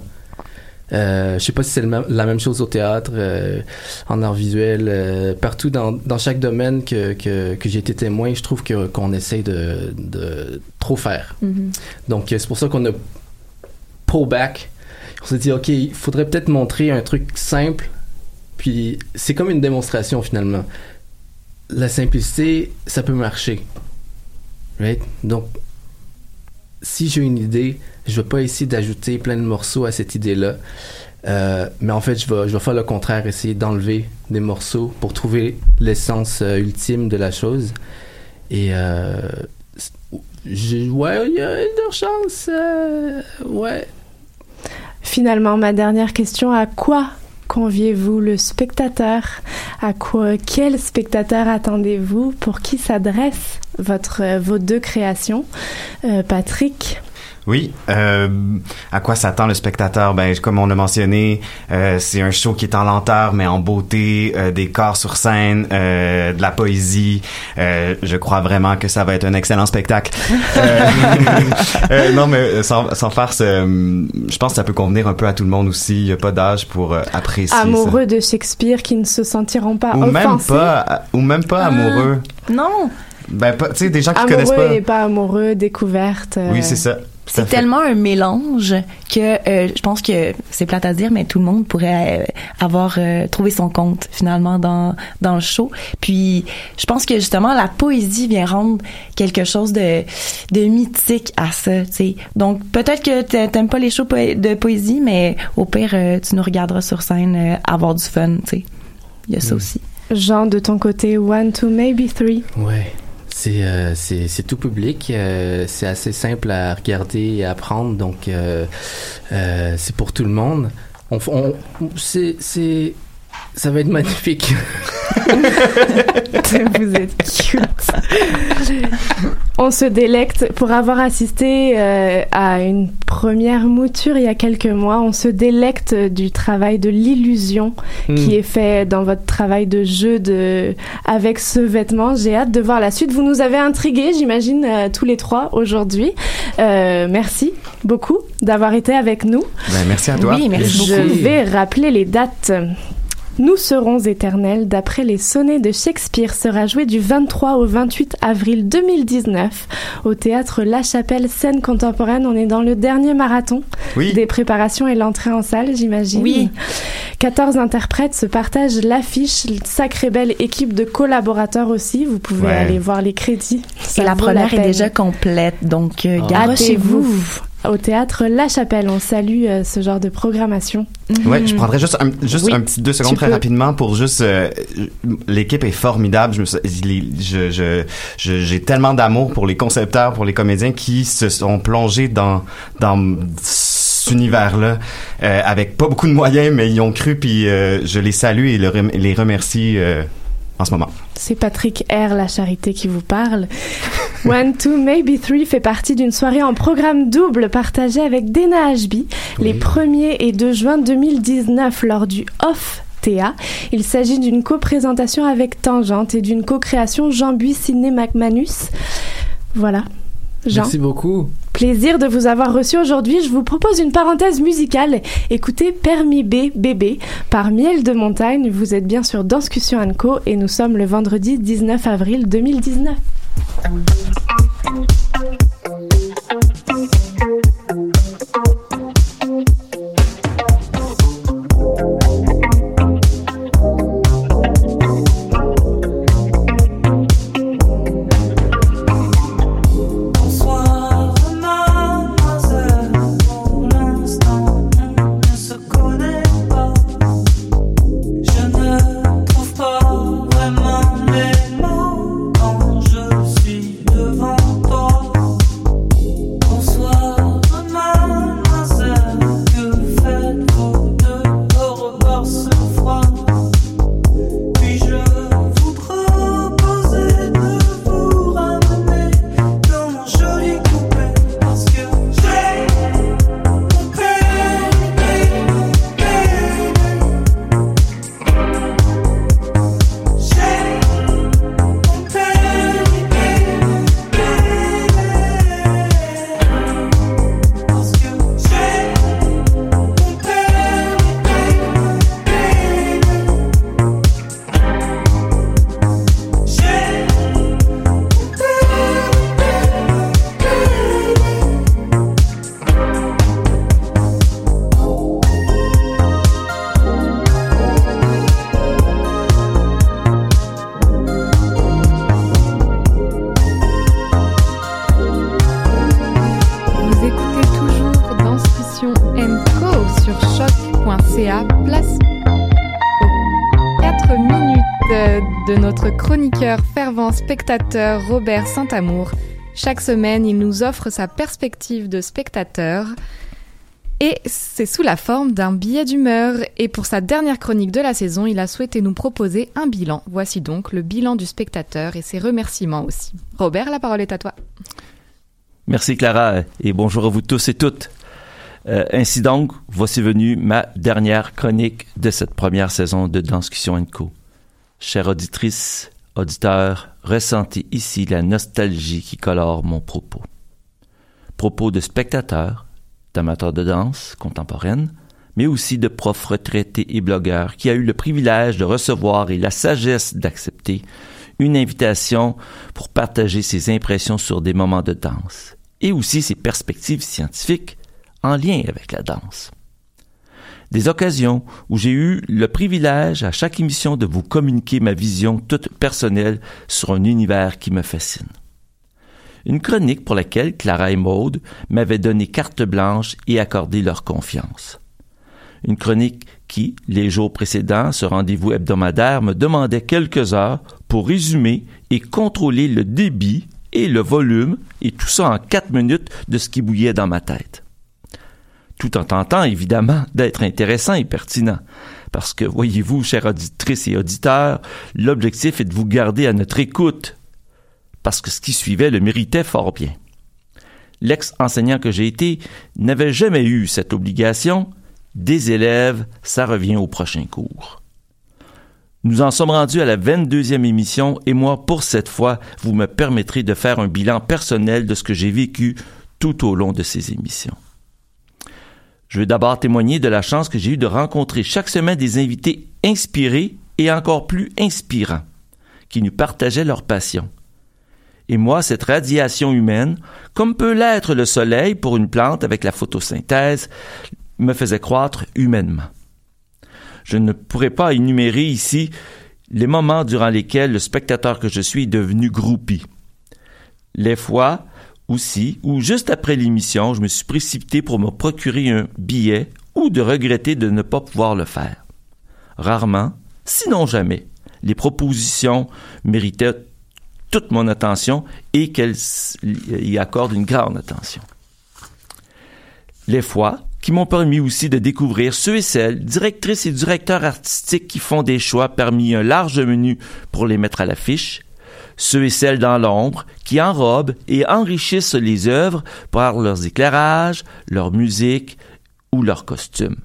S7: Euh, je sais pas si c'est la même chose au théâtre, euh, en art visuel, euh, partout dans, dans chaque domaine que, que, que j'ai été témoin, je trouve que qu'on essaye de, de trop faire. Donc euh, c'est pour ça qu'on a pull back. On s'est dit ok, il faudrait peut-être montrer un truc simple puis c'est comme une démonstration finalement. La simplicité, ça peut marcher. Right? Donc, si j'ai une idée, je vais pas essayer d'ajouter plein de morceaux à cette idée-là. Euh, mais en fait, je vais, je vais faire le contraire, essayer d'enlever des morceaux pour trouver l'essence euh, ultime de la chose. Et euh, j'ai- ouais, il y a une euh, ouais.
S5: Finalement, ma dernière question, à quoi conviez-vous le spectateur À quoi, quel spectateur attendez-vous Pour qui s'adresse votre, vos deux créations? Euh, Patrick
S9: Oui. Euh, à quoi s'attend le spectateur? Ben, comme on l'a mentionné, euh, c'est un show qui est en lenteur mais en beauté, euh, des corps sur scène, euh, de la poésie. Euh, je crois vraiment que ça va être un excellent spectacle. Euh, euh, non, mais sans, sans farce, euh, je pense que ça peut convenir un peu à tout le monde aussi. Il n'y a pas d'âge pour euh, apprécier ça.
S5: Amoureux de Shakespeare qui ne se sentiront pas
S9: Ou même pas, ou même pas
S5: Ah.
S9: amoureux.
S10: Non,
S9: Ben, tu sais, des gens qui
S5: Amoureux
S9: connaissent pas.
S5: et pas amoureux, découverte. euh,
S9: Oui, c'est ça.
S10: C'est tellement un mélange que euh, je pense que c'est plate à dire, mais tout le monde pourrait euh, avoir euh, trouvé son compte finalement dans dans le show. Puis je pense que justement la poésie vient rendre quelque chose de de mythique à ça. Tu sais. Donc peut-être que t'a- t'aimes pas les shows po- de poésie, mais au pire euh, tu nous regarderas sur scène euh, avoir du fun. Tu sais. Il y a ça aussi.
S5: Jean, de ton côté, one, two, maybe three.
S7: Ouais. C'est euh, tout public, euh, c'est assez simple à regarder et à apprendre, donc euh, euh, c'est pour tout le monde. On, on c'est ça va être magnifique.
S5: Vous êtes cute. On se délecte pour avoir assisté euh, à une première mouture il y a quelques mois. On se délecte du travail de l'illusion
S7: Hmm.
S5: qui est fait dans votre travail de jeu de avec ce vêtement. J'ai hâte de voir la suite. Vous nous avez intrigués, j'imagine euh, tous les trois aujourd'hui. Euh, merci beaucoup d'avoir été avec nous.
S9: Ben, merci à toi.
S10: Oui, merci
S5: Je
S10: beaucoup.
S5: vais rappeler les dates. Nous serons éternels, d'après les sonnets de Shakespeare, sera joué du 23 au 28 avril 2019 au théâtre La Chapelle, scène contemporaine. On est dans le dernier marathon
S9: Oui.
S5: des préparations et l'entrée en salle, j'imagine.
S10: Oui.
S5: 14 interprètes se partagent l'affiche, sacrée belle équipe de collaborateurs aussi. Vous pouvez
S9: Ouais.
S5: aller voir les crédits. Ça
S10: Et la première est déjà complète, donc euh,
S7: Ah.
S10: garochez-vous.
S5: Hâtez-vous au théâtre La Chapelle. On salue euh, ce genre de programmation.
S9: Ouais, je prendrais juste un, juste
S5: Oui,
S9: un petit deux secondes très
S5: peux.
S9: rapidement pour juste euh, l'équipe est formidable. Je me suis- les- je je je- j'ai tellement d'amour pour les concepteurs, pour les comédiens qui se sont plongés dans dans cet univers-là euh, avec pas beaucoup de moyens, mais ils ont cru puis euh, je les salue et le les remercie euh, en ce moment.
S5: C'est Patrick R. La Charité qui vous parle. One, Two, Maybe Three fait partie d'une soirée en programme double partagée avec Dana Ashby les 1er et 2 juin 2019 lors du Off. Il s'agit d'une co-présentation avec Tangente et d'une co-création Jean-Buis Sidney McManus. Voilà. Jean.
S7: Merci beaucoup.
S5: Plaisir de vous avoir reçu aujourd'hui. Je vous propose une parenthèse musicale. Écoutez Permis B, bébé, par Miel de Montagne. Vous êtes bien sur Danscussion Co et nous sommes le vendredi 19 avril 2019.
S6: Spectateur Robert Saint-Amour. Chaque semaine, il nous offre sa perspective de spectateur. Et c'est sous la forme d'un billet d'humeur. Et pour sa dernière chronique de la saison, il a souhaité nous proposer un bilan. Voici donc le bilan du spectateur et ses remerciements aussi. Robert, la parole est à toi.
S11: Merci Clara et bonjour à vous tous et toutes. Euh, ainsi donc, voici venue ma dernière chronique de cette première saison de Danscussion Co. Chère auditrice, auditeur, ressentez ici la nostalgie qui colore mon propos. Propos de spectateurs, d'amateurs de danse contemporaine, mais aussi de profs retraités et blogueurs qui a eu le privilège de recevoir et la sagesse d'accepter une invitation pour partager ses impressions sur des moments de danse et aussi ses perspectives scientifiques en lien avec la danse. Des occasions où j'ai eu le privilège à chaque émission de vous communiquer ma vision toute personnelle sur un univers qui me fascine. Une chronique pour laquelle Clara et Maude m'avaient donné carte blanche et accordé leur confiance. Une chronique qui, les jours précédents, ce rendez-vous hebdomadaire me demandait quelques heures pour résumer et contrôler le débit et le volume, et tout ça en quatre minutes de ce qui bouillait dans ma tête. Tout en tentant, évidemment, d'être intéressant et pertinent. Parce que, voyez-vous, chères auditrices et auditeurs, l'objectif est de vous garder à notre écoute. Parce que ce qui suivait le méritait fort bien. L'ex-enseignant que j'ai été n'avait jamais eu cette obligation. Des élèves, ça revient au prochain cours. Nous en sommes rendus à la 22e émission et moi, pour cette fois, vous me permettrez de faire un bilan personnel de ce que j'ai vécu tout au long de ces émissions. Je veux d'abord témoigner de la chance que j'ai eue de rencontrer chaque semaine des invités inspirés et encore plus inspirants, qui nous partageaient leur passion. Et moi, cette radiation humaine, comme peut l'être le soleil pour une plante avec la photosynthèse, me faisait croître humainement. Je ne pourrais pas énumérer ici les moments durant lesquels le spectateur que je suis est devenu groupie. Les fois aussi où, juste après l'émission, je me suis précipité pour me procurer un billet ou de regretter de ne pas pouvoir le faire. Rarement, sinon jamais, les propositions méritaient toute mon attention et qu'elles y accordent une grande attention. Les fois qui m'ont permis aussi de découvrir ceux et celles, directrices et directeurs artistiques qui font des choix parmi un large menu pour les mettre à l'affiche, ceux et celles dans l'ombre qui enrobent et enrichissent les œuvres par leurs éclairages, leur musique ou leurs costumes.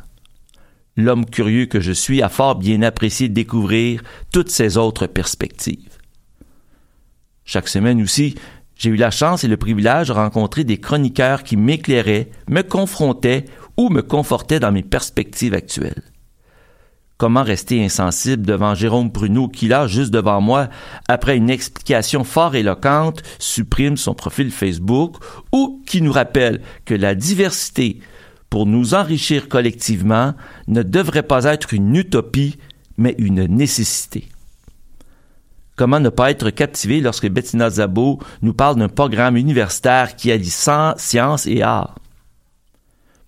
S11: L'homme curieux que je suis a fort bien apprécié de découvrir toutes ces autres perspectives. Chaque semaine aussi, j'ai eu la chance et le privilège de rencontrer des chroniqueurs qui m'éclairaient, me confrontaient ou me confortaient dans mes perspectives actuelles. Comment rester insensible devant Jérôme Pruneau qui, là, juste devant moi, après une explication fort éloquente, supprime son profil Facebook ou qui nous rappelle que la diversité, pour nous enrichir collectivement, ne devrait pas être une utopie, mais une nécessité. Comment ne pas être captivé lorsque Bettina Zabo nous parle d'un programme universitaire qui allie science et art?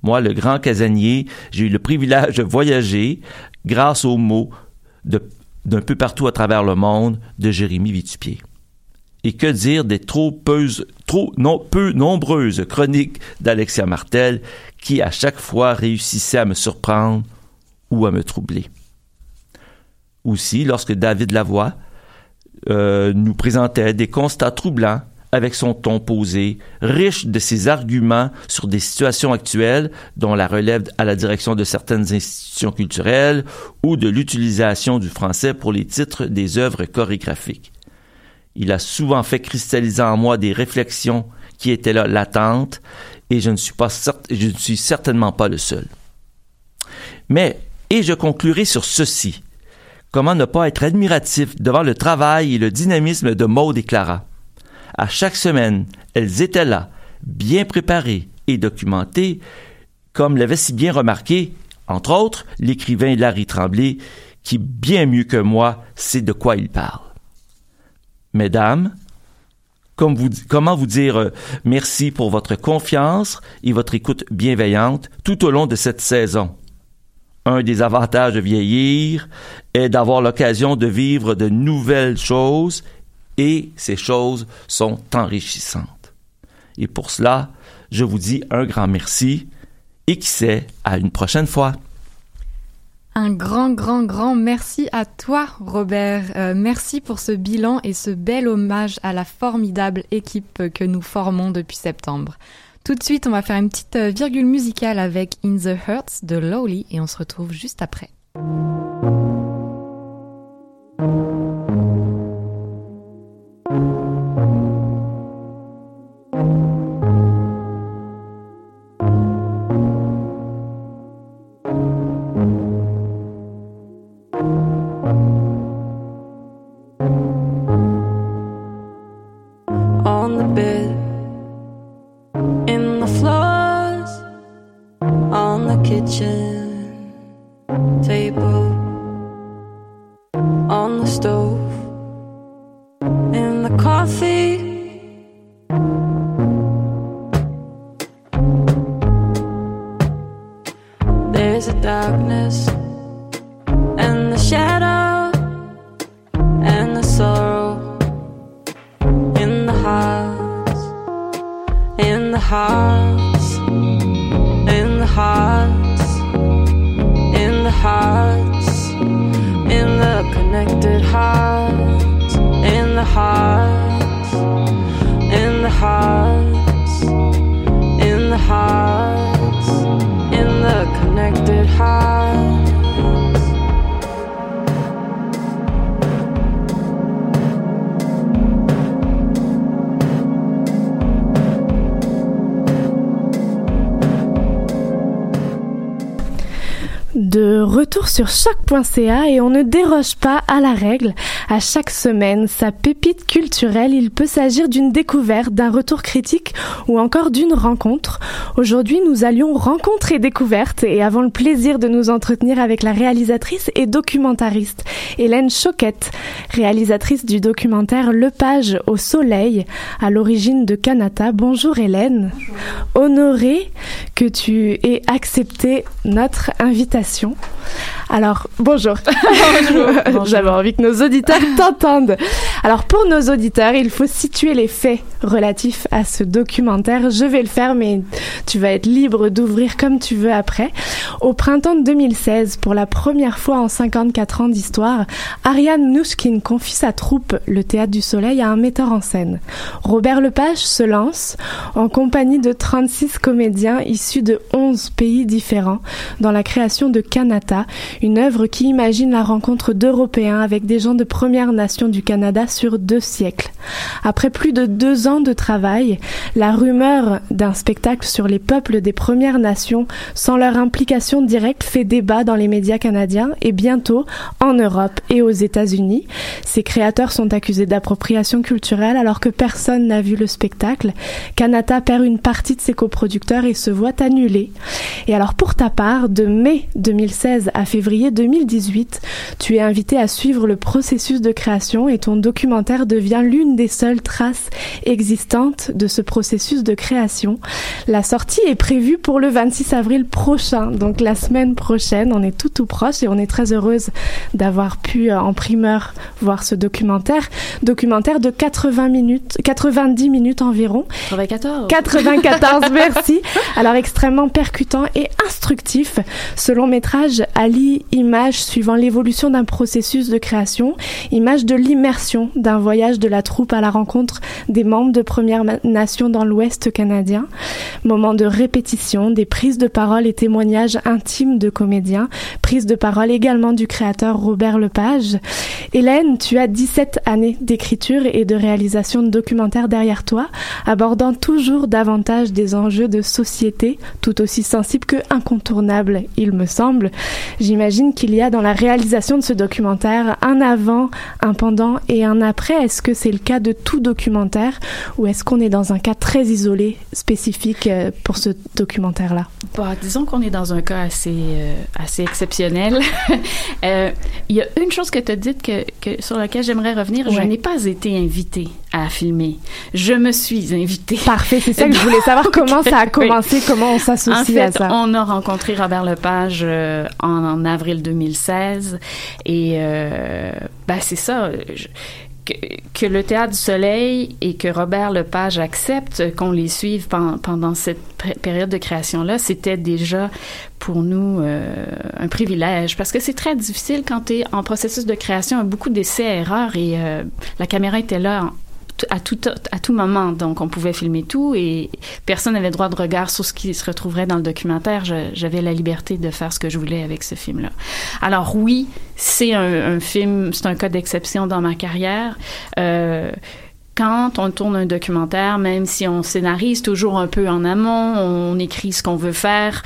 S11: Moi, le grand casanier, j'ai eu le privilège de voyager grâce aux mots d'un peu partout à travers le monde de Jérémy Vitupier. Et que dire des trop peu nombreuses chroniques d'Alexia Martel qui à chaque fois réussissaient à me surprendre ou à me troubler. Aussi, lorsque David Lavoie euh, nous présentait des constats troublants avec son ton posé, riche de ses arguments sur des situations actuelles dont la relève à la direction de certaines institutions culturelles ou de l'utilisation du français pour les titres des œuvres chorégraphiques. Il a souvent fait cristalliser en moi des réflexions qui étaient là latentes et je ne suis certainement pas le seul. Mais, et je conclurai sur ceci. Comment ne pas être admiratif devant le travail et le dynamisme de Maud et Clara? À chaque semaine, elles étaient là, bien préparées et documentées, comme l'avait si bien remarqué, entre autres, l'écrivain Larry Tremblay, qui, bien mieux que moi, sait de quoi il parle. Mesdames, comment vous dire euh, merci pour votre confiance et votre écoute bienveillante tout au long de cette saison. Un des avantages de vieillir est d'avoir l'occasion de vivre de nouvelles choses et ces choses sont enrichissantes. Et pour cela, je vous dis un grand merci et qui sait, à une prochaine fois.
S6: Un grand, grand, grand merci à toi, Robert. Euh, merci pour ce bilan et ce bel hommage à la formidable équipe que nous formons depuis septembre. Tout de suite, on va faire une petite euh, virgule musicale avec In the Hearts de Lowly et on se retrouve juste après.
S5: Sur choc.ca et on ne déroge pas à la règle. À chaque semaine, sa pépite culturelle, il peut s'agir d'une découverte, d'un retour critique ou encore d'une rencontre. Aujourd'hui, nous allions rencontrer découverte et avons le plaisir de nous entretenir avec la réalisatrice et documentariste Hélène Choquette, réalisatrice du documentaire Le Page au Soleil, à l'origine de Kanata. Bonjour Hélène. Honorée que tu aies accepté notre invitation. Alors, bonjour. J'avais envie que nos auditeurs t'entendent. Alors, pour nos auditeurs, il faut situer les faits relatifs à ce documentaire. Je vais le faire, mais tu vas être libre d'ouvrir comme tu veux après. Au printemps de 2016, pour la première fois en 54 ans d'histoire, Ariane Mnouchkine confie sa troupe, le Théâtre du Soleil, à un metteur en scène. Robert Lepage se lance en compagnie de 36 comédiens issus de 11 pays différents dans la création de Kanata, une œuvre qui imagine la rencontre d'Européens avec des gens de Première Nation du Canada sur deux siècles. Après plus de deux ans de travail, la rumeur d'un spectacle sur peuples des Premières Nations sans leur implication directe fait débat dans les médias canadiens et bientôt en Europe et aux États-Unis. Ses créateurs sont accusés d'appropriation culturelle alors que personne n'a vu le spectacle. Kanata perd une partie de ses coproducteurs et se voit annulé. Et alors pour ta part, de mai 2016 à février 2018, tu es invité à suivre le processus de création et ton documentaire devient l'une des seules traces existantes de ce processus de création. La sortie est prévue pour le 26 avril prochain, donc la semaine prochaine. On est tout tout proche et on est très heureuse d'avoir pu euh, en primeur voir ce documentaire. Documentaire de 80 minutes, 90 minutes environ.
S12: 94.
S5: 94, merci. Alors extrêmement percutant et instructif. Ce long métrage allie images suivant l'évolution d'un processus de création, images de l'immersion d'un voyage de la troupe à la rencontre des membres de Première Ma- Nation dans l'Ouest canadien, de répétition, des prises de parole et témoignages intimes de comédiens, prises de parole également du créateur Robert Lepage. Hélène, tu as 17 années d'écriture et de réalisation de documentaires derrière toi, abordant toujours davantage des enjeux de société, tout aussi sensibles que incontournables, il me semble. J'imagine qu'il y a dans la réalisation de ce documentaire un avant, un pendant et un après. Est-ce que c'est le cas de tout documentaire ou est-ce qu'on est dans un cas très isolé, spécifique euh, pour ce documentaire-là?
S12: Bah, disons qu'on est dans un cas assez, euh, assez exceptionnel. Euh, Il y a une chose que tu as dite que, que, sur laquelle j'aimerais revenir. Je n'ai pas été invitée à filmer. Je me suis invitée.
S5: Parfait, c'est ça que je voulais savoir comment ça a
S12: Oui.
S5: commencé, comment on
S12: En
S5: s'associe
S12: fait,
S5: à ça?
S12: on a rencontré Robert Lepage euh, en, en avril 2016 et ben c'est ça. je- que, le Théâtre du Soleil et que Robert Lepage accepte qu'on les suive pen- pendant cette période de création-là, c'était déjà pour nous euh, un privilège. Parce que c'est très difficile quand tu es en processus de création, beaucoup d'essais-erreurs et euh, la caméra était là à tout, à tout moment. Donc, on pouvait filmer tout et personne n'avait droit de regard sur ce qui se retrouverait dans le documentaire. J'avais la liberté de faire ce que je voulais avec ce film-là. Alors, oui, c'est un, un film, c'est un cas d'exception dans ma carrière. Euh, quand on tourne un documentaire, même si on scénarise toujours un peu en amont, on écrit ce qu'on veut faire,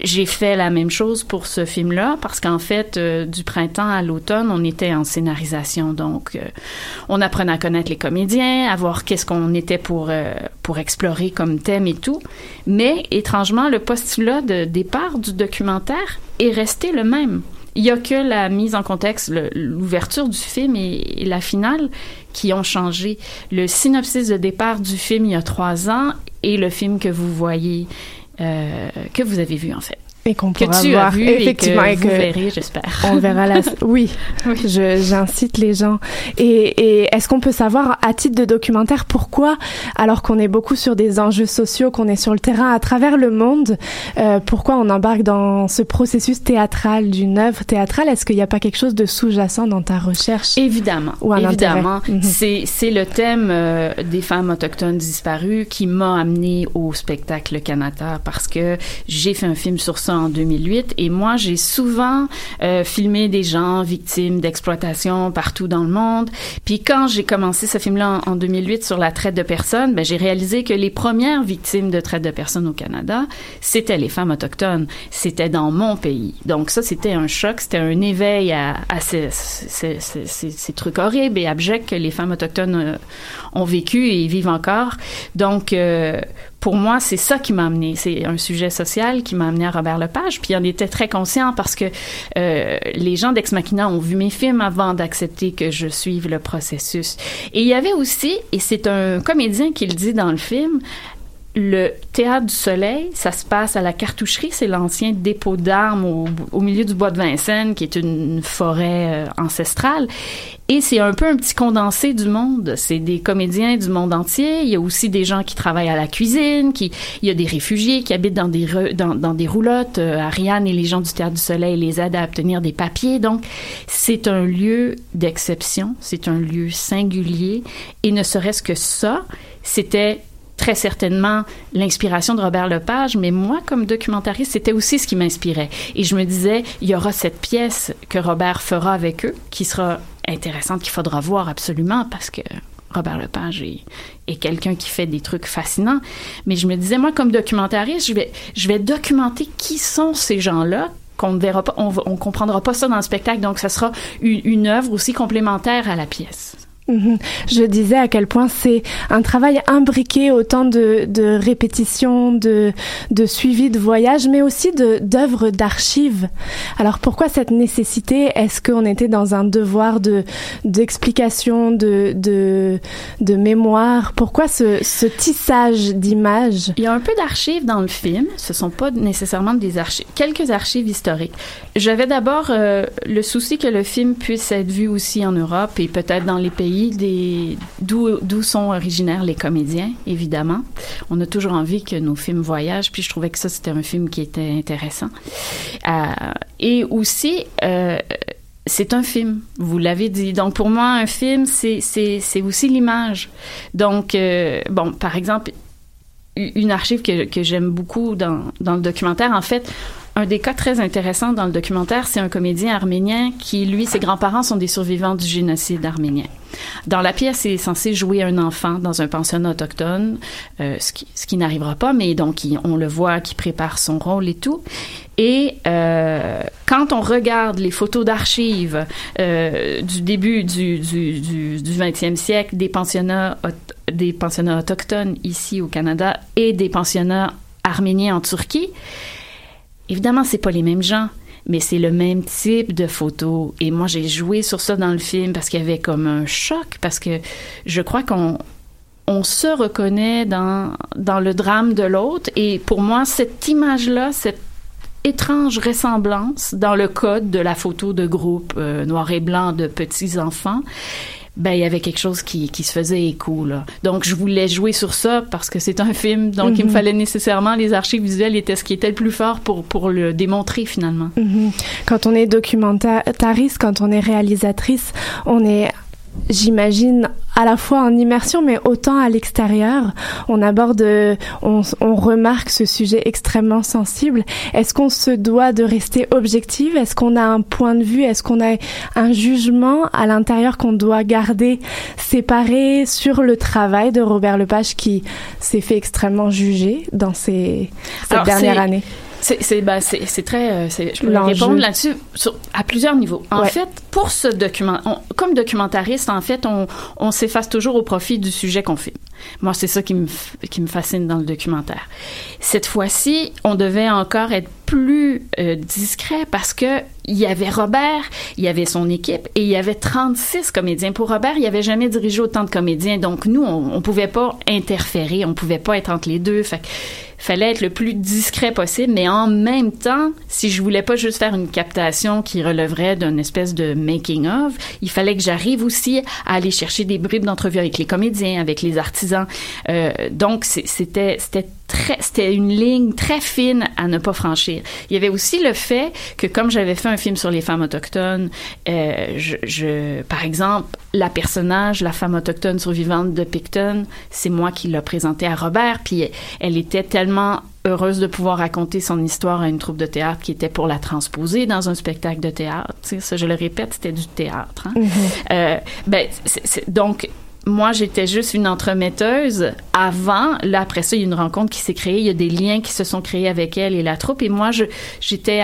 S12: j'ai fait la même chose pour ce film-là parce qu'en fait, euh, du printemps à l'automne, on était en scénarisation. Donc, euh, on apprenait à connaître les comédiens, à voir qu'est-ce qu'on était pour, euh, pour explorer comme thème et tout. Mais étrangement, le postulat de départ du documentaire est resté le même. Il y a que la mise en contexte, l'ouverture du film et, et la finale qui ont changé. Le synopsis de départ du film il y a trois ans et le film que vous voyez, euh, que vous avez vu en fait.
S5: Et qu'on
S12: que
S5: pourra
S12: tu
S5: voir
S12: as vu
S5: effectivement
S12: et
S5: et
S12: que, verrez, j'espère.
S5: On verra la. Oui, je- j'incite les gens. Et, et est-ce qu'on peut savoir, à titre de documentaire, pourquoi, alors qu'on est beaucoup sur des enjeux sociaux, qu'on est sur le terrain à travers le monde, euh, pourquoi on embarque dans ce processus théâtral d'une œuvre théâtrale? Est-ce qu'il n'y a pas quelque chose de sous-jacent dans ta recherche?
S12: Évidemment.
S5: Ou un
S12: évidemment.
S5: Mhm.
S12: C'est, c'est le thème euh, des femmes autochtones disparues qui m'a amené au spectacle Canada parce que j'ai fait un film sur ça en 2008 et moi, j'ai souvent euh, filmé des gens victimes d'exploitation partout dans le monde. Puis quand j'ai commencé ce film-là en, en 2008 sur la traite de personnes, ben, j'ai réalisé que les premières victimes de traite de personnes au Canada, c'était les femmes autochtones. C'était dans mon pays. Donc ça, c'était un choc, c'était un éveil à, ces trucs horribles et abjects que les femmes autochtones euh, ont vécu et vivent encore. Donc, euh, pour moi, c'est ça qui m'a amené. C'est un sujet social qui m'a amené à Robert Lepage. Puis on était très conscient parce que euh, les gens d'Ex Machina ont vu mes films avant d'accepter que je suive le processus. Et il y avait aussi, et c'est un comédien qui le dit dans le film, le théâtre du Soleil, ça se passe à la cartoucherie, c'est l'ancien dépôt d'armes au, milieu du bois de Vincennes, qui est une forêt euh, ancestrale. Et c'est un peu un petit condensé du monde. C'est des comédiens du monde entier. Il y a aussi des gens qui travaillent à la cuisine. Il y a des réfugiés qui habitent dans des, re- roulottes. Euh, Ariane et les gens du Théâtre du Soleil les aident à obtenir des papiers. Donc, c'est un lieu d'exception. C'est un lieu singulier. Et ne serait-ce que ça, c'était très certainement l'inspiration de Robert Lepage, mais moi, comme documentariste, c'était aussi ce qui m'inspirait. Et je me disais, il y aura cette pièce que Robert fera avec eux, qui sera intéressante, qu'il faudra voir absolument, parce que Robert Lepage est, est quelqu'un qui fait des trucs fascinants. Mais je me disais, moi, comme documentariste, je vais, documenter qui sont ces gens-là, qu'on ne verra pas, on comprendra pas ça dans le spectacle, donc ça sera une, une œuvre aussi complémentaire à la pièce.
S5: Mhm. Je disais à quel point c'est un travail imbriqué autant de, répétitions, de, de suivi de voyages, mais aussi d'œuvres d'archives. Alors pourquoi cette nécessité? Est-ce qu'on était dans un devoir de d'explication, de, mémoire? Pourquoi ce, tissage d'images?
S12: Il y a un peu d'archives dans le film. Ce sont pas nécessairement des archives, quelques archives historiques. J'avais d'abord euh, le souci que le film puisse être vu aussi en Europe et peut-être dans les pays d'où sont originaires les comédiens, évidemment. On a toujours envie que nos films voyagent, puis je trouvais que ça c'était un film qui était intéressant. Euh, et aussi. Euh, c'est un film, vous l'avez dit. Donc pour moi, un film, c'est aussi l'image. Donc euh, bon, par exemple, une archive que, que j'aime beaucoup dans, dans le documentaire. En fait, un des cas très intéressants dans le documentaire, c'est un comédien arménien qui, lui, ses grands-parents sont des survivants du génocide arménien. Dans la pièce, il est censé jouer un enfant dans un pensionnat autochtone, euh, ce qui, n'arrivera pas, mais donc on le voit qui prépare son rôle et tout. Et euh, quand on regarde les photos d'archives euh, du début du, du, du, du 20e siècle, des pensionnats, des pensionnats autochtones ici au Canada et des pensionnats arméniens en Turquie, évidemment, c'est pas les mêmes gens. Mais c'est le même type de photos. Et moi, j'ai joué sur ça dans le film parce qu'il y avait comme un choc, parce que je crois qu'on on se reconnaît dans, dans le drame de l'autre. Et pour moi, cette image-là, cette étrange ressemblance dans le code de la photo de groupe euh, noir et blanc de petits enfants, ben il y avait quelque chose qui, qui se faisait écho là. Donc je voulais jouer sur ça parce que c'est un film, donc il me
S5: Mhm.
S12: fallait nécessairement les archives visuelles étaient ce qui était le plus fort pour pour le démontrer finalement.
S5: Mhm. Quand on est documentariste, quand on est réalisatrice, on est j'imagine à la fois en immersion mais autant à l'extérieur. On aborde on, on remarque ce sujet extrêmement sensible. Est-ce qu'on se doit de rester objective est-ce qu'on a un point de vue? Est-ce qu'on a un jugement à l'intérieur qu'on doit garder séparé sur le travail de Robert Lepage qui s'est fait extrêmement juger dans ces cette
S12: Alors,
S5: dernière année?
S12: C'est ben, c'est très euh, c'est- je peux répondre là-dessus à plusieurs niveaux. En
S5: Ouais.
S12: fait, pour ce document on- comme documentariste en fait, on on s'efface toujours au profit du sujet qu'on filme. Moi, c'est ça qui me qui me fascine dans le documentaire. Cette fois-ci, on devait encore être plus euh, discret parce que il y avait Robert, il y avait son équipe et il y avait 36 comédiens. Pour Robert, il n'y avait jamais dirigé autant de comédiens, donc nous, on, on pouvait pas interférer, on pouvait pas être entre les deux. Fait fallait être le plus discret possible, mais en même temps, si je voulais pas juste faire une captation qui relèverait d'une espèce de making of, il fallait que j'arrive aussi à aller chercher des bribes d'entrevue avec les comédiens, avec les artisans. Euh, donc c'était c'était très c'était une ligne très fine à ne pas franchir. Il y avait aussi le fait que comme j'avais fait un film sur les femmes autochtones, euh, je, je par exemple la personnage, la femme autochtone survivante de Picton, c'est moi qui l'ai présentée à Robert, puis elle était tellement heureuse de pouvoir raconter son histoire à une troupe de théâtre qui était pour la transposer dans un spectacle de théâtre. Tu sais, ça, je le répète, c'était du théâtre. hein.
S5: Mhm.
S12: Euh, ben, donc, moi, j'étais juste une entremetteuse avant. Là, après ça, il y a une rencontre qui s'est créée. Il y a des liens qui se sont créés avec elle et la troupe. Et moi, je, j'étais,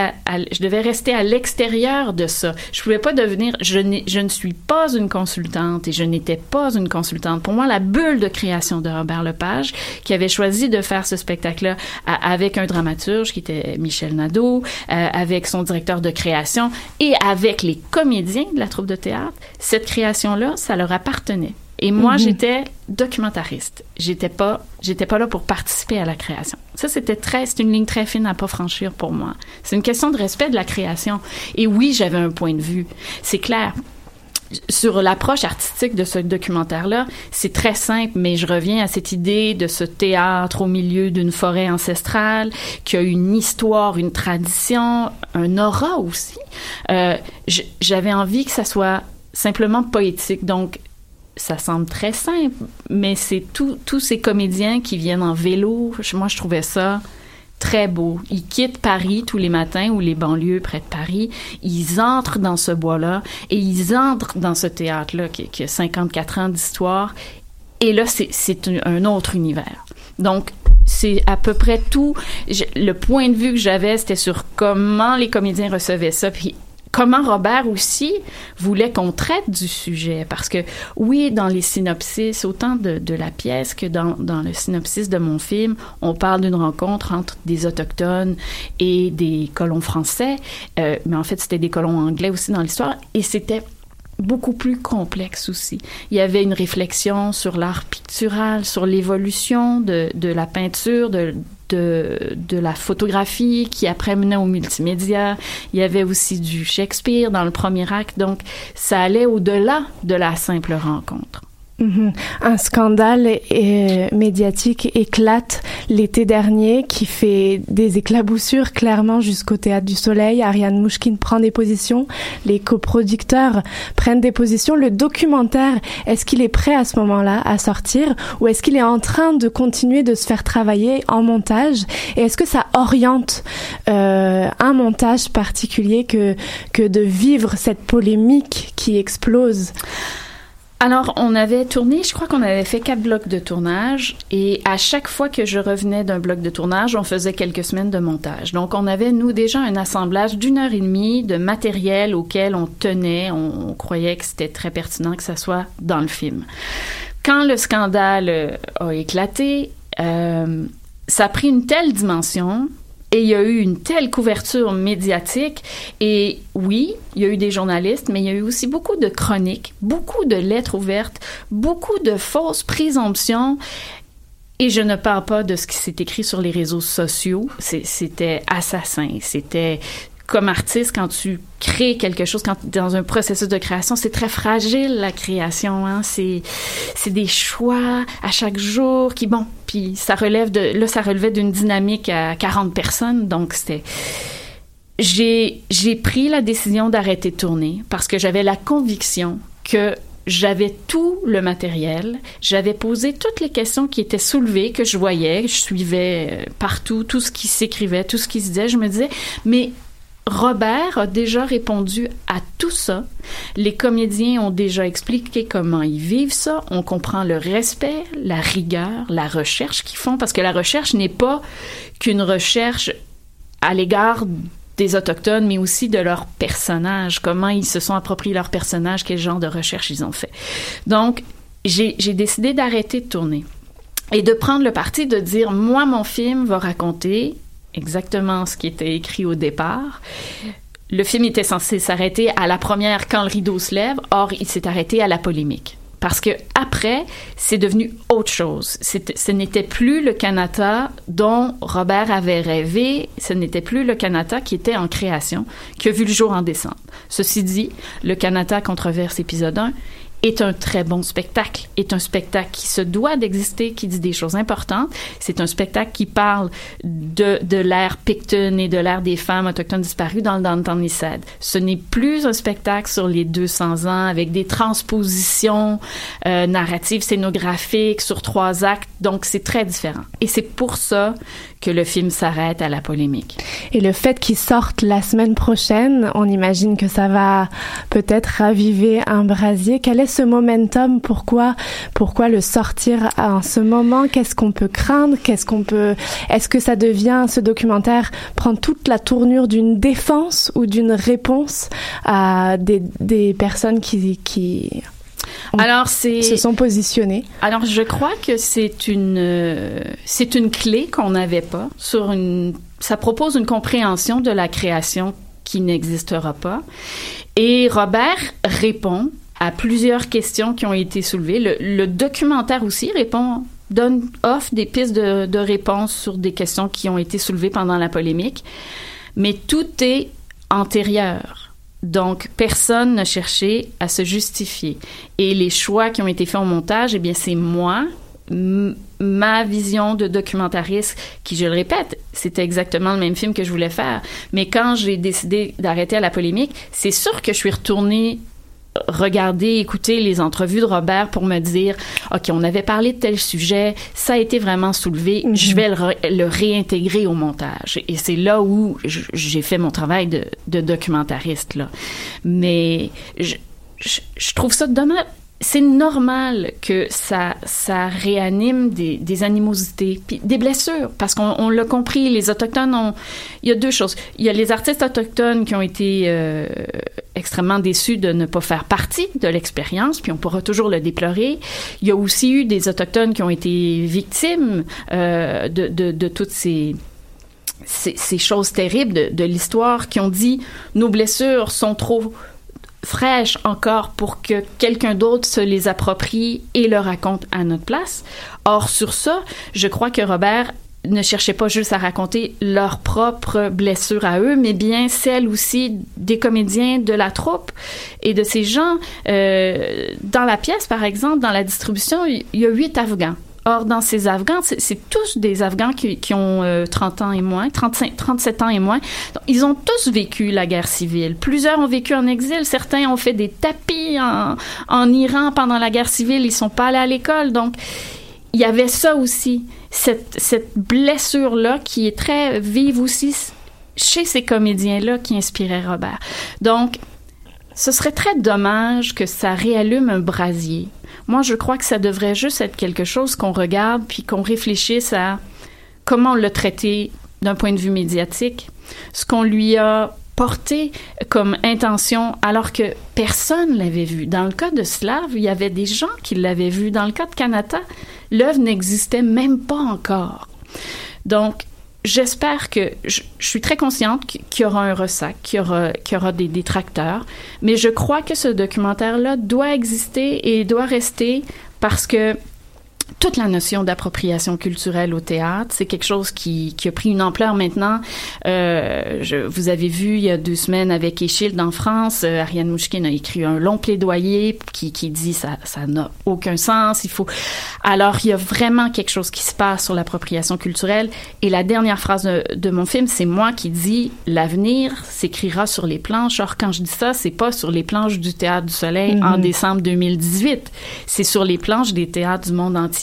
S12: je devais rester à l'extérieur de ça. Je pouvais pas devenir. Je, je ne suis pas une consultante et je n'étais pas une consultante. Pour moi, la bulle de création de Robert Lepage, qui avait choisi de faire ce spectacle-là avec un dramaturge qui était Michel Nadeau, euh, avec son directeur de création et avec les comédiens de la troupe de théâtre, cette création-là, ça leur appartenait. Et moi,
S13: Mhm.
S12: j'étais documentariste. J'étais pas, j'étais pas là pour participer à la création. Ça, c'était très, c'est une ligne très fine à pas franchir pour moi. C'est une question de respect de la création. Et oui, j'avais un point de vue. C'est clair. Sur l'approche artistique de ce documentaire-là, c'est très simple, mais je reviens à cette idée de ce théâtre au milieu d'une forêt ancestrale, qui a une histoire, une tradition, un aura aussi. Euh, J'avais envie que ça soit simplement poétique. Donc, ça semble très simple, mais c'est tous ces comédiens qui viennent en vélo. Moi, je trouvais ça très beau. Ils quittent Paris tous les matins ou les banlieues près de Paris. Ils entrent dans ce bois-là et ils entrent dans ce théâtre-là qui, qui a 54 ans d'histoire. Et là, c'est- un, autre univers. Donc, c'est à peu près tout. Le point de vue que j'avais, c'était sur comment les comédiens recevaient ça, puis comment Robert aussi voulait qu'on traite du sujet? Parce que, oui, dans les synopsis, autant de, la pièce que dans, dans le synopsis de mon film, on parle d'une rencontre entre des Autochtones et des colons français. Euh, mais en fait, c'était des colons anglais aussi dans l'histoire. Et c'était beaucoup plus complexe aussi. Il y avait une réflexion sur l'art pictural, sur l'évolution de, de la peinture, de, de, de la photographie qui après menait au multimédia. Il y avait aussi du Shakespeare dans le premier acte. Donc, ça allait au-delà de la simple rencontre.
S5: Mhm. Un scandale euh, médiatique éclate l'été dernier qui fait des éclaboussures clairement jusqu'au Théâtre du Soleil. Ariane Mouchkine prend des positions, les coproducteurs prennent des positions. Le documentaire, est-ce qu'il est prêt à ce moment-là à sortir ou est-ce qu'il est en train de continuer de se faire travailler en montage? Et est-ce que ça oriente euh, un montage particulier que, que de vivre cette polémique qui explose?
S12: Alors, on avait tourné, je crois qu'on avait fait quatre blocs de tournage et à chaque fois que je revenais d'un bloc de tournage, on faisait quelques semaines de montage. Donc, on avait, nous, déjà un assemblage d'une heure et demie de matériel auquel on tenait, on, croyait que c'était très pertinent que ça soit dans le film. Quand le scandale euh, a éclaté, euh, ça a pris une telle dimension et il y a eu une telle couverture médiatique. Et oui, il y a eu des journalistes, mais il y a eu aussi beaucoup de chroniques, beaucoup de lettres ouvertes, beaucoup de fausses présomptions. Et je ne parle pas de ce qui s'est écrit sur les réseaux sociaux. C'était assassin. C'était comme artiste, quand tu crées quelque chose, quand dans un processus de création, c'est très fragile la création. Hein? C'est c'est des choix à chaque jour qui bon, puis ça relève de là ça relevait d'une dynamique à 40 personnes, donc c'était j'ai j'ai pris la décision d'arrêter de tourner parce que j'avais la conviction que j'avais tout le matériel, j'avais posé toutes les questions qui étaient soulevées, que je voyais, je suivais euh, partout tout ce qui s'écrivait, tout ce qui se disait, je me disais, mais Robert a déjà répondu à tout ça. Les comédiens ont déjà expliqué comment ils vivent ça. On comprend le respect, la rigueur, la recherche qu'ils font, parce que la recherche n'est pas qu'une recherche à l'égard des Autochtones, mais aussi de leurs personnages, comment ils se sont appropriés leurs personnages, quel genre de recherche ils ont fait. Donc, j'ai décidé d'arrêter de tourner et de prendre le parti de dire, moi, mon film va raconter exactement ce qui était écrit au départ. Le film était censé s'arrêter à la première quand le rideau se lève, or il s'est arrêté à la polémique. Parce que après, c'est devenu autre chose. Ce n'était plus le Canada dont Robert avait rêvé. Ce n'était plus le Canada qui était en création, qui a vu le jour en décembre. Ceci dit, le Canada controverse épisode 1 est un très bon spectacle, est un spectacle qui se doit d'exister, qui dit des choses importantes. C'est un spectacle qui parle de, de l'ère Picton et de l'ère des femmes autochtones disparues dans le Downtown Eastside. Ce n'est plus un spectacle sur les 200 ans avec des transpositions euh, narratives, scénographiques sur trois actes. Donc, c'est très différent. Et c'est pour ça que le film s'arrête à la polémique.
S5: Et le fait qu'il sorte la semaine prochaine, on imagine que ça va peut-être raviver un brasier. Quel est ce momentum? Pourquoi, pourquoi le sortir en ce moment? Qu'est-ce qu'on peut craindre? Qu'est-ce qu'on peut Est-ce que ça devient ce documentaire prend toute la tournure d'une défense ou d'une réponse à des, des personnes qui qui
S12: Alors, c'est
S5: se sont positionnées
S12: Alors, je crois que c'est une euh, c'est une clé qu'on n'avait pas sur une. Ça propose une compréhension de la création qui n'existera pas. Et Robert répond à plusieurs questions qui ont été soulevées. Le, le documentaire aussi répond donne offre des pistes de, de réponse sur des questions qui ont été soulevées pendant la polémique, mais tout est antérieur. Donc, personne n'a cherché à se justifier. Et les choix qui ont été faits au montage, eh bien, c'est moi, ma vision de documentariste, qui, je le répète, c'était exactement le même film que je voulais faire. Mais quand j'ai décidé d'arrêter à la polémique, c'est sûr que je suis retournée regarder, écouter les entrevues de Robert pour me dire, OK, on avait parlé de tel sujet, ça a été vraiment soulevé, je vais le, re- le réintégrer au montage. Et c'est là où j'ai fait mon travail de, de documentariste, là. Mais je, je, je trouve ça dommage. C'est normal que ça, ça réanime des, des animosités, puis des blessures, parce qu'on on l'a compris, les Autochtones ont... Il y a deux choses. Il y a les artistes autochtones qui ont été euh, extrêmement déçus de ne pas faire partie de l'expérience, puis on pourra toujours le déplorer. Il y a aussi eu des Autochtones qui ont été victimes euh, de, de, toutes ces ces, choses terribles de l'histoire qui ont dit nos blessures sont trop fraîches encore pour que quelqu'un d'autre se les approprie et le raconte à notre place. Or, sur ça, je crois que Robert ne cherchait pas juste à raconter leurs propres blessures à eux, mais bien celles aussi des comédiens de la troupe et de ces gens. Euh, dans la pièce, par exemple, dans la distribution, il y a huit Afghans. Or, dans ces Afghans, c'est tous des Afghans qui, ont euh, 30 ans et moins, 35, 37 ans et moins. Ils ont tous vécu la guerre civile. Plusieurs ont vécu en exil. Certains ont fait des tapis en, en Iran pendant la guerre civile. Ils sont pas allés à l'école. Donc, il y avait ça aussi, cette, cette blessure-là qui est très vive aussi chez ces comédiens-là qui inspiraient Robert. Donc, ce serait très dommage que ça réallume un brasier. Moi, je crois que ça devrait juste être quelque chose qu'on regarde puis qu'on réfléchisse à comment on l'a traité d'un point de vue médiatique, ce qu'on lui a porté comme intention alors que personne l'avait vu. Dans le cas de Slav, il y avait des gens qui l'avaient vu. Dans le cas de Kanata, l'œuvre n'existait même pas encore. Donc, j'espère que je, suis très consciente qu'il y aura un ressac, qu'il y aura, qu'il y aura des détracteurs, mais je crois que ce documentaire-là doit exister et doit rester parce que toute la notion d'appropriation culturelle au théâtre, c'est quelque chose qui, qui a pris une ampleur maintenant. Euh, je, vous avez vu il y a deux semaines avec Échilde en France, euh, Ariane Mouchkine a écrit un long plaidoyer qui, qui dit ça ça n'a aucun sens. Il faut alors il y a vraiment quelque chose qui se passe sur l'appropriation culturelle. Et la dernière phrase de, de mon film, c'est moi qui dis l'avenir s'écrira sur les planches. Or quand je dis ça, c'est pas sur les planches du Théâtre du Soleil en
S5: Mhm.
S12: décembre 2018. C'est sur les planches des théâtres du monde entier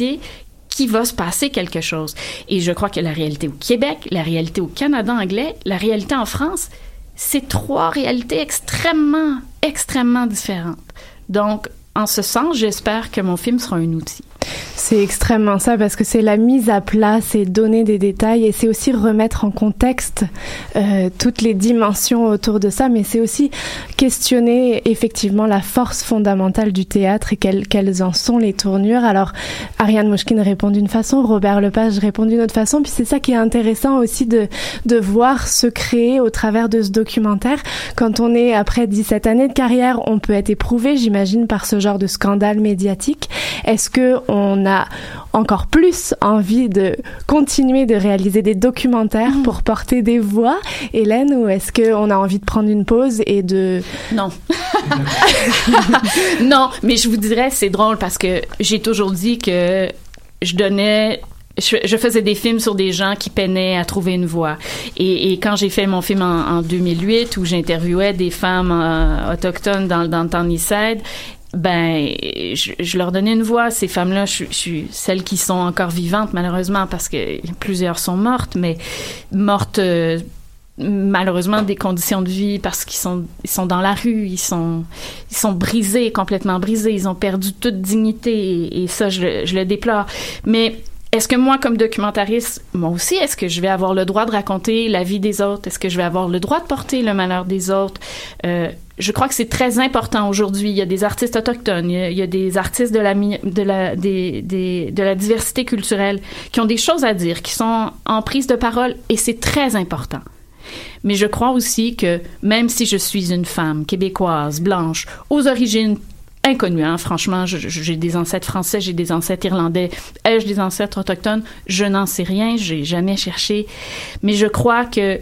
S12: qui va se passer quelque chose. Et je crois que la réalité au Québec, la réalité au Canada anglais, la réalité en France, c'est trois réalités extrêmement, extrêmement différentes. Donc, en ce sens, j'espère que mon film sera un outil.
S5: C'est extrêmement ça parce que c'est la mise à plat, c'est donner des détails et c'est aussi remettre en contexte euh, toutes les dimensions autour de ça, mais c'est aussi questionner effectivement la force fondamentale du théâtre et quelles, quelles en sont les tournures. Alors Ariane Mouchkine répond d'une façon, Robert Lepage répond d'une autre façon, puis c'est ça qui est intéressant aussi de, de voir se créer au travers de ce documentaire. Quand on est après 17 années de carrière, on peut être éprouvé, j'imagine, par ce genre de scandale médiatique. Est-ce que on a encore plus envie de continuer de réaliser des documentaires pour porter des voix, Hélène, ou est-ce qu'on a envie de prendre une pause et de...
S12: Non. non, mais je vous dirais, c'est drôle parce que j'ai toujours dit que je donnais je, je faisais des films sur des gens qui peinaient à trouver une voix. Et, et quand j'ai fait mon film en, en 2008, où j'interviewais des femmes euh, autochtones dans, dans le ben, je, je, leur donnais une voix. Ces femmes-là, je, suis celles qui sont encore vivantes, malheureusement, parce que plusieurs sont mortes, mais mortes... Euh, malheureusement des conditions de vie parce qu'ils sont ils sont dans la rue ils sont ils sont brisés complètement brisés ils ont perdu toute dignité et, et ça je, je le déplore mais est-ce que moi, comme documentariste, moi aussi, est-ce que je vais avoir le droit de raconter la vie des autres? Est-ce que je vais avoir le droit de porter le malheur des autres? Euh, je crois que c'est très important aujourd'hui. Il y a des artistes autochtones, il y a, des artistes de la, diversité culturelle qui ont des choses à dire, qui sont en prise de parole, et c'est très important. Mais je crois aussi que même si je suis une femme québécoise, blanche, aux origines inconnu. Hein. Franchement, j'ai des ancêtres français, j'ai des ancêtres irlandais, ai-je des ancêtres autochtones? Je n'en sais rien, j'ai jamais cherché, mais je crois que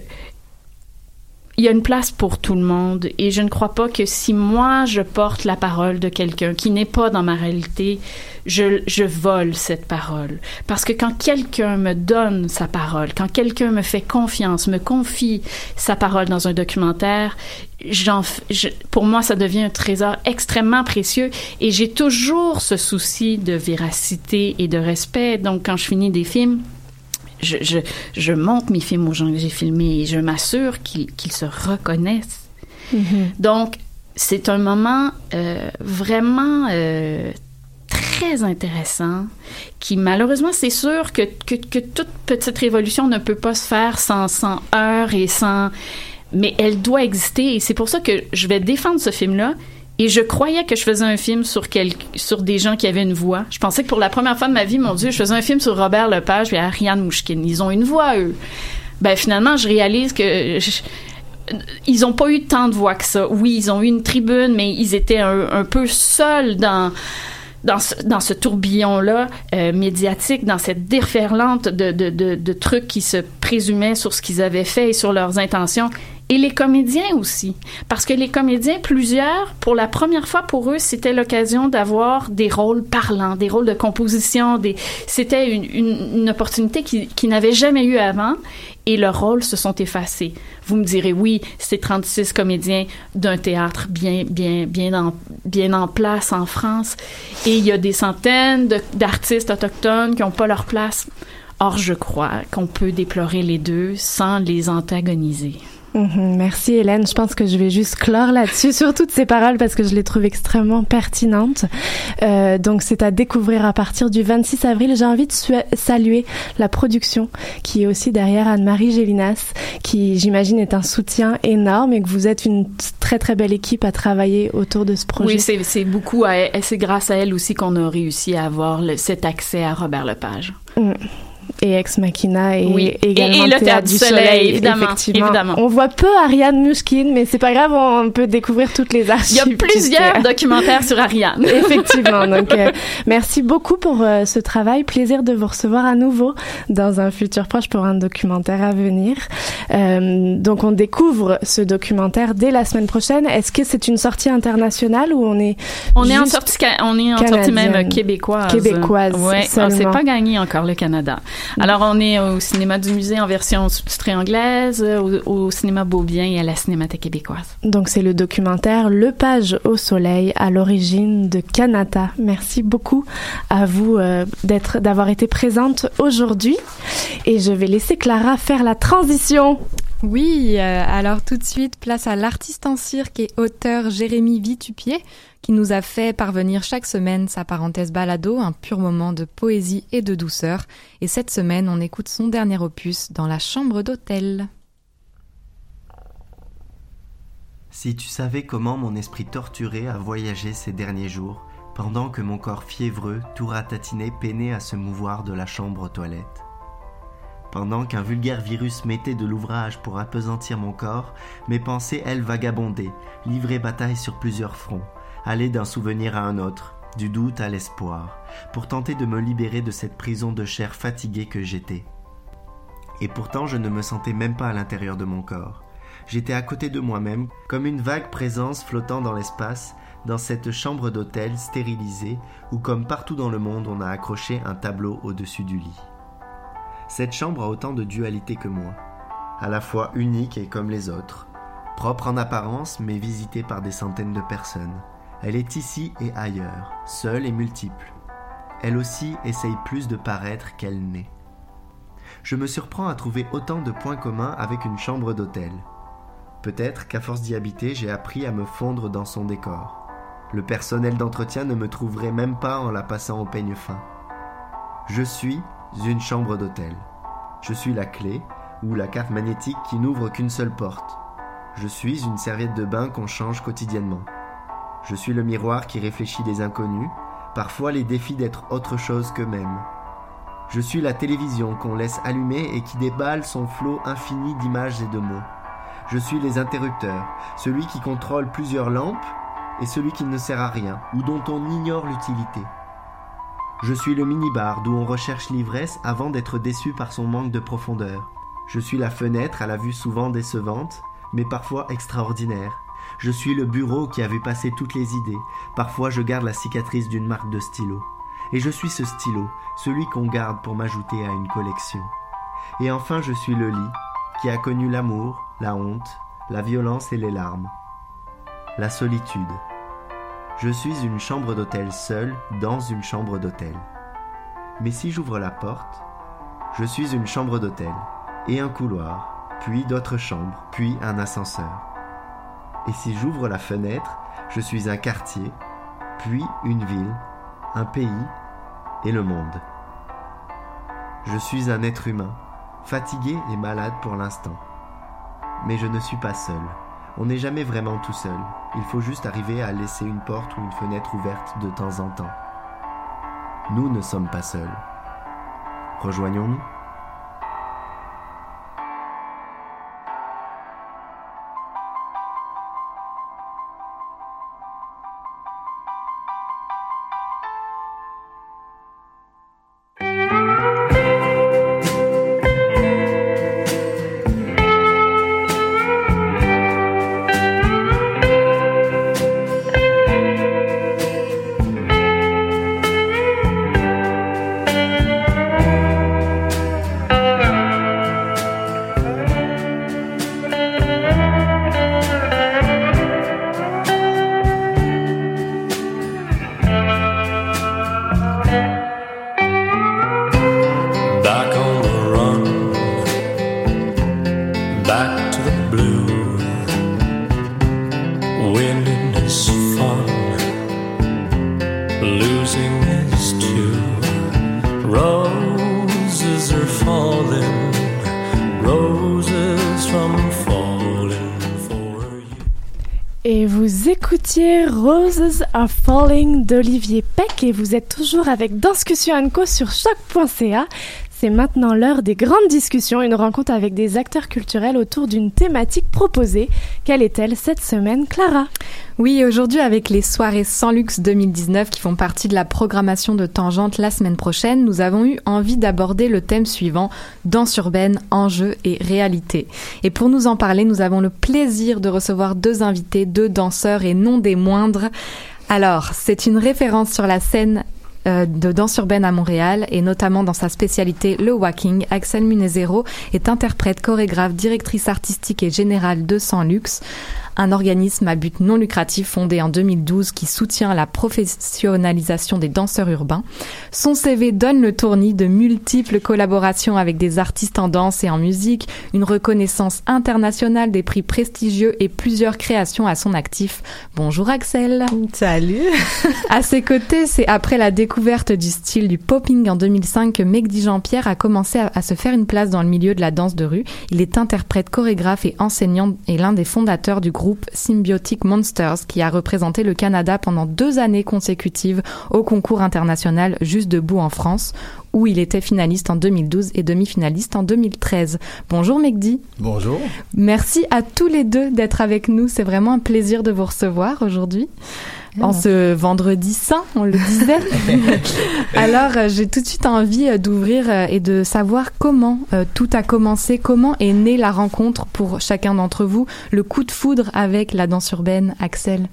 S12: il y a une place pour tout le monde et je ne crois pas que si moi je porte la parole de quelqu'un qui n'est pas dans ma réalité, je, je vole cette parole. Parce que quand quelqu'un me donne sa parole, quand quelqu'un me fait confiance, me confie sa parole dans un documentaire, pour moi ça devient un trésor extrêmement précieux et j'ai toujours ce souci de véracité et de respect. Donc quand je finis des films, je, je, je montre mes films aux gens que j'ai filmés et je m'assure qu'ils se reconnaissent. Donc, c'est un moment euh, vraiment euh, très intéressant qui, malheureusement, c'est sûr que, que, que toute petite révolution ne peut pas se faire sans, sans heurts et sans... Mais elle doit exister et c'est pour ça que je vais défendre ce film-là. Et je croyais que je faisais un film sur, sur des gens qui avaient une voix. Je pensais que pour la première fois de ma vie, mon Dieu, je faisais un film sur Robert Lepage et Ariane Mouchkine. Ils ont une voix, eux. Ben finalement, je réalise que... je- ils ont pas eu tant de voix que ça. Oui, ils ont eu une tribune, mais ils étaient un, peu seuls dans dans ce, tourbillon-là euh, médiatique, dans cette déferlante de, de, de trucs qui se présumaient sur ce qu'ils avaient fait et sur leurs intentions. Et les comédiens aussi. Parce que les comédiens, plusieurs, pour la première fois pour eux, c'était l'occasion d'avoir des rôles parlants, des rôles de composition. Des... C'était une, une, une opportunité qu'ils qui n'avaient jamais eu avant et leurs rôles se sont effacés. Vous me direz, oui, c'est 36 comédiens d'un théâtre bien, bien, bien, en, bien en place en France et il y a des centaines d'artistes autochtones qui n'ont pas leur place. Or, je crois qu'on peut déplorer les deux sans les antagoniser.
S5: Mhm, Merci Hélène. Je pense que je vais juste clore là-dessus sur toutes ces paroles parce que je les trouve extrêmement pertinentes. Euh, donc c'est à découvrir à partir du 26 avril. J'ai envie de saluer la production qui est aussi derrière Anne-Marie Gélinas, qui j'imagine est un soutien énorme et que vous êtes une très très belle équipe à travailler autour de ce projet.
S12: Oui, c'est beaucoup, c'est grâce à elle aussi qu'on a réussi à avoir le- cet accès à Robert Lepage.
S5: Mm. Et Ex Machina et
S12: Oui.
S5: également
S12: Et- et le Théâtre du Soleil, évidemment,
S5: effectivement.
S12: évidemment.
S5: On voit peu Ariane Mushkin, mais c'est pas grave, on peut découvrir toutes les
S12: Il y
S5: archives.
S12: a plusieurs documentaires sur Ariane.
S5: Effectivement. Donc, euh, merci beaucoup pour euh, ce travail. Plaisir de vous recevoir à nouveau dans un futur proche pour un documentaire à venir. Euh, donc, on découvre ce documentaire dès la semaine prochaine. Est-ce que c'est une sortie internationale ou on est
S12: On est en sortie, on est en sortie même québécoise.
S5: Québécoise
S12: Ouais, on
S5: seulement.
S12: s'est pas gagné encore le Canada. Alors on est au cinéma du musée en version sous-titrée anglaise, au, au cinéma Beaubien et à la Cinémathèque québécoise.
S5: Donc c'est le documentaire Le Page au Soleil à l'origine de Kanata. Merci beaucoup à vous euh, d'être d'avoir été présente aujourd'hui et je vais laisser Clara faire la transition.
S6: Oui, euh, alors tout de suite, place à l'artiste en cirque et auteur Jérémy Vitupier, qui nous a fait parvenir chaque semaine sa parenthèse balado, un pur moment de poésie et de douceur. Et cette semaine, on écoute son dernier opus dans la chambre d'hôtel.
S13: Si tu savais comment mon esprit torturé a voyagé ces derniers jours, pendant que mon corps fiévreux, tout ratatiné, peinait à se mouvoir de la chambre aux toilettes. Pendant qu'un vulgaire virus mettait de l'ouvrage pour appesantir mon corps, mes pensées, elles, vagabondaient, livraient bataille sur plusieurs fronts, allaient d'un souvenir à un autre, du doute à l'espoir, pour tenter de me libérer de cette prison de chair fatiguée que j'étais. Et pourtant, je ne me sentais même pas à l'intérieur de mon corps. J'étais à côté de moi-même, comme une vague présence flottant dans l'espace, dans cette chambre d'hôtel stérilisée, où comme partout dans le monde on a accroché un tableau au-dessus du lit. Cette chambre a autant de dualité que moi, à la fois unique et comme les autres, propre en apparence mais visitée par des centaines de personnes. Elle est ici et ailleurs, seule et multiple. Elle aussi essaye plus de paraître qu'elle n'est. Je me surprends à trouver autant de points communs avec une chambre d'hôtel. Peut-être qu'à force d'y habiter, j'ai appris à me fondre dans son décor. Le personnel d'entretien ne me trouverait même pas en la passant au peigne fin. Je suis une chambre d'hôtel. Je suis la clé ou la carte magnétique qui n'ouvre qu'une seule porte. Je suis une serviette de bain qu'on change quotidiennement. Je suis le miroir qui réfléchit les inconnus, parfois les défis d'être autre chose qu'eux-mêmes. Je suis la télévision qu'on laisse allumer et qui déballe son flot infini d'images et de mots. Je suis les interrupteurs, celui qui contrôle plusieurs lampes et celui qui ne sert à rien ou dont on ignore l'utilité. Je suis le minibar d'où on recherche l'ivresse avant d'être déçu par son manque de profondeur. Je suis la fenêtre à la vue souvent décevante, mais parfois extraordinaire. Je suis le bureau qui a vu passer toutes les idées. Parfois je garde la cicatrice d'une marque de stylo. Et je suis ce stylo, celui qu'on garde pour m'ajouter à une collection. Et enfin je suis le lit, qui a connu l'amour, la honte, la violence et les larmes. La solitude. Je suis une chambre d'hôtel seule dans une chambre d'hôtel. Mais si j'ouvre la porte, je suis une chambre d'hôtel et un couloir, puis d'autres chambres, puis un ascenseur. Et si j'ouvre la fenêtre, je suis un quartier, puis une ville, un pays et le monde. Je suis un être humain, fatigué et malade pour l'instant. Mais je ne suis pas seul. On n'est jamais vraiment tout seul. Il faut juste arriver à laisser une porte ou une fenêtre ouverte de temps en temps. Nous ne sommes pas seuls. Rejoignons-nous.
S8: Roses Are Falling
S5: d'Olivier Peck et vous êtes toujours avec Danscussion Co sur choc.ca. C'est maintenant l'heure des grandes discussions, une rencontre avec des acteurs culturels autour d'une thématique proposée. Quelle est-elle cette semaine, Clara?
S6: Oui, aujourd'hui avec les soirées sans luxe 2019 qui font partie de la programmation de Tangente la semaine prochaine, nous avons eu envie d'aborder le thème suivant, danse urbaine, enjeux et réalité. Et pour nous en parler, nous avons le plaisir de recevoir deux invités, deux danseurs et non des moindres. Alors, c'est une référence sur la scène euh, de danse urbaine à Montréal et notamment dans sa spécialité le walking. Axel Munezero est interprète, chorégraphe, directrice artistique et générale de Sans Luxe, un organisme à but non lucratif fondé en 2012 qui soutient la professionnalisation des danseurs urbains. Son CV donne le tournis de multiples collaborations avec des artistes en danse et en musique, une reconnaissance internationale des prix prestigieux et plusieurs créations à son actif. Bonjour Axel.
S14: Salut.
S6: à ses côtés, c'est après la découverte du style du popping en 2005 que Megdi Jean-Pierre a commencé à, à se faire une place dans le milieu de la danse de rue. Il est interprète, chorégraphe et enseignant et l'un des fondateurs du groupe Symbiotic Monsters qui a représenté le Canada pendant deux années consécutives au concours international Juste debout en France où il était finaliste en 2012 et demi-finaliste en 2013. Bonjour Megdi.
S14: Bonjour.
S6: Merci à tous les deux d'être avec nous. C'est vraiment un plaisir de vous recevoir aujourd'hui. En ce vendredi saint, on le disait. Alors, euh, j'ai tout de suite envie euh, d'ouvrir euh, et de savoir comment tout a commencé, comment est née la rencontre pour chacun d'entre vous, le coup de foudre avec la danse urbaine, Axel?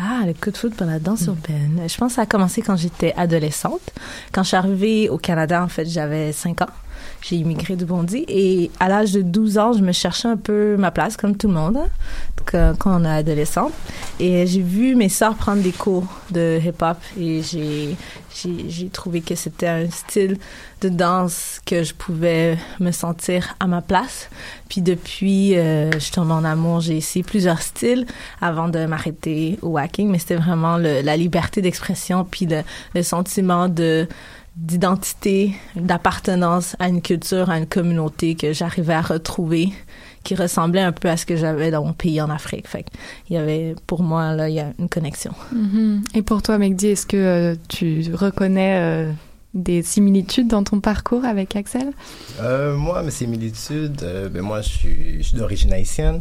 S14: Ah, le coup de foudre pour la danse urbaine. Je pense que ça a commencé quand j'étais adolescente. Quand je suis arrivée au Canada, en fait, j'avais 5 ans. J'ai immigré de Bondy et à l'âge de 12 ans, je me cherchais un peu ma place comme tout le monde hein, quand on est adolescente. Et j'ai vu mes sœurs prendre des cours de hip-hop et j'ai j'ai trouvé que c'était un style de danse que je pouvais me sentir à ma place. Puis depuis, euh, je tombe en amour. J'ai essayé plusieurs styles avant de m'arrêter au wacking, mais c'était vraiment la liberté d'expression puis le sentiment de d'identité, d'appartenance à une culture, à une communauté que j'arrivais à retrouver qui ressemblait un peu à ce que j'avais dans mon pays en Afrique. Fait il y avait, pour moi, là, il y a une connexion.
S6: Mhm. Et pour toi, Megdi, est-ce que euh, tu reconnais euh, des similitudes dans ton parcours avec Axel?
S15: Euh, moi, mes similitudes, euh, ben moi, je suis, suis d'origine haïtienne.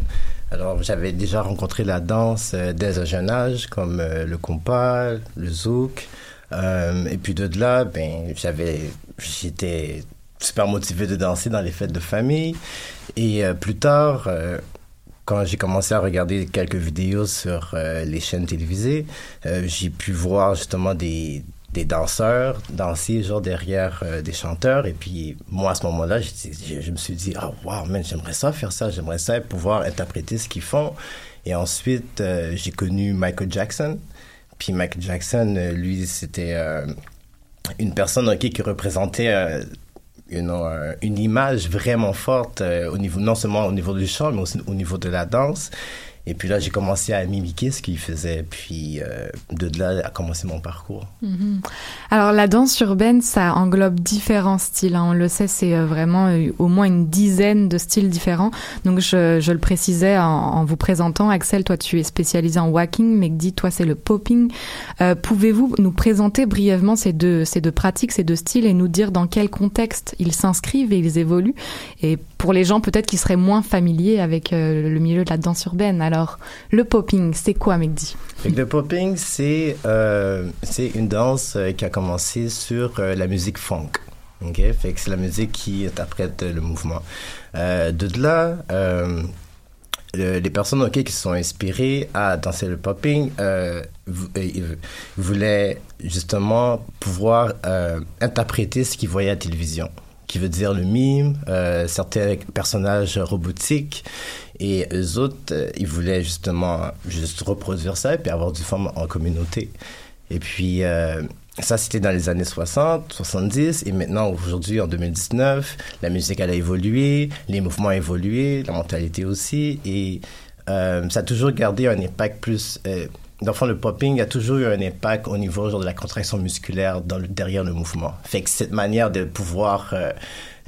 S15: Alors, j'avais déjà rencontré la danse euh, dès un jeune âge, comme euh, le compas, le zouk. Euh, et puis de là, ben, j'avais, j'étais super motivé de danser dans les fêtes de famille. Et euh, plus tard, euh, quand j'ai commencé à regarder quelques vidéos sur euh, les chaînes télévisées, euh, j'ai pu voir justement des, des danseurs danser genre derrière euh, des chanteurs. Et puis moi, à ce moment-là, je, me suis dit, ah, wow, man, j'aimerais ça faire ça, j'aimerais ça pouvoir interpréter ce qu'ils font. Et ensuite, euh, j'ai connu Michael Jackson. Puis Michael Jackson, euh, lui, c'était euh, une personne qui représentait euh, know, euh, une image vraiment forte euh, au niveau non seulement au niveau du chant mais aussi au niveau de la danse et puis là j'ai commencé à mimiquer ce qu'il faisait puis euh, de là a commencé mon parcours
S6: Mhm. Alors la danse urbaine, ça englobe différents styles. hein. On le sait, c'est euh, vraiment euh, au moins une dizaine de styles différents. Donc je, le précisais en, vous présentant, Axel, toi tu es spécialisé en walking, Megdi, toi c'est le popping. Pouvez-vous nous présenter brièvement ces deux, ces deux pratiques, ces deux styles et nous dire dans quel contexte ils s'inscrivent et ils évoluent? Et pour les gens peut-être qui seraient moins familiers avec euh, le milieu de la danse urbaine, alors le popping, c'est quoi Megdi?
S15: Le popping, c'est euh, une danse euh, qui a commencé sur euh, la musique funk. Ok, fait que c'est la musique qui interprète le mouvement. De là, le- les personnes ok qui se sont inspirées à danser le popping voulaient justement pouvoir interpréter ce qu'ils voyaient à la télévision qui veut dire le mime, euh, certains personnages robotiques. Et eux autres, euh, ils voulaient justement juste reproduire ça et puis avoir du forme en communauté. Et puis, euh, ça, c'était dans les années 60, 70. Et maintenant, aujourd'hui, en 2019, la musique, elle a évolué, les mouvements ont évolué, la mentalité aussi. Et euh, ça a toujours gardé un impact plus... Dans le fond, le popping a toujours eu un impact au niveau genre, de la contraction musculaire dans le, derrière le mouvement. Fait que cette manière de pouvoir euh,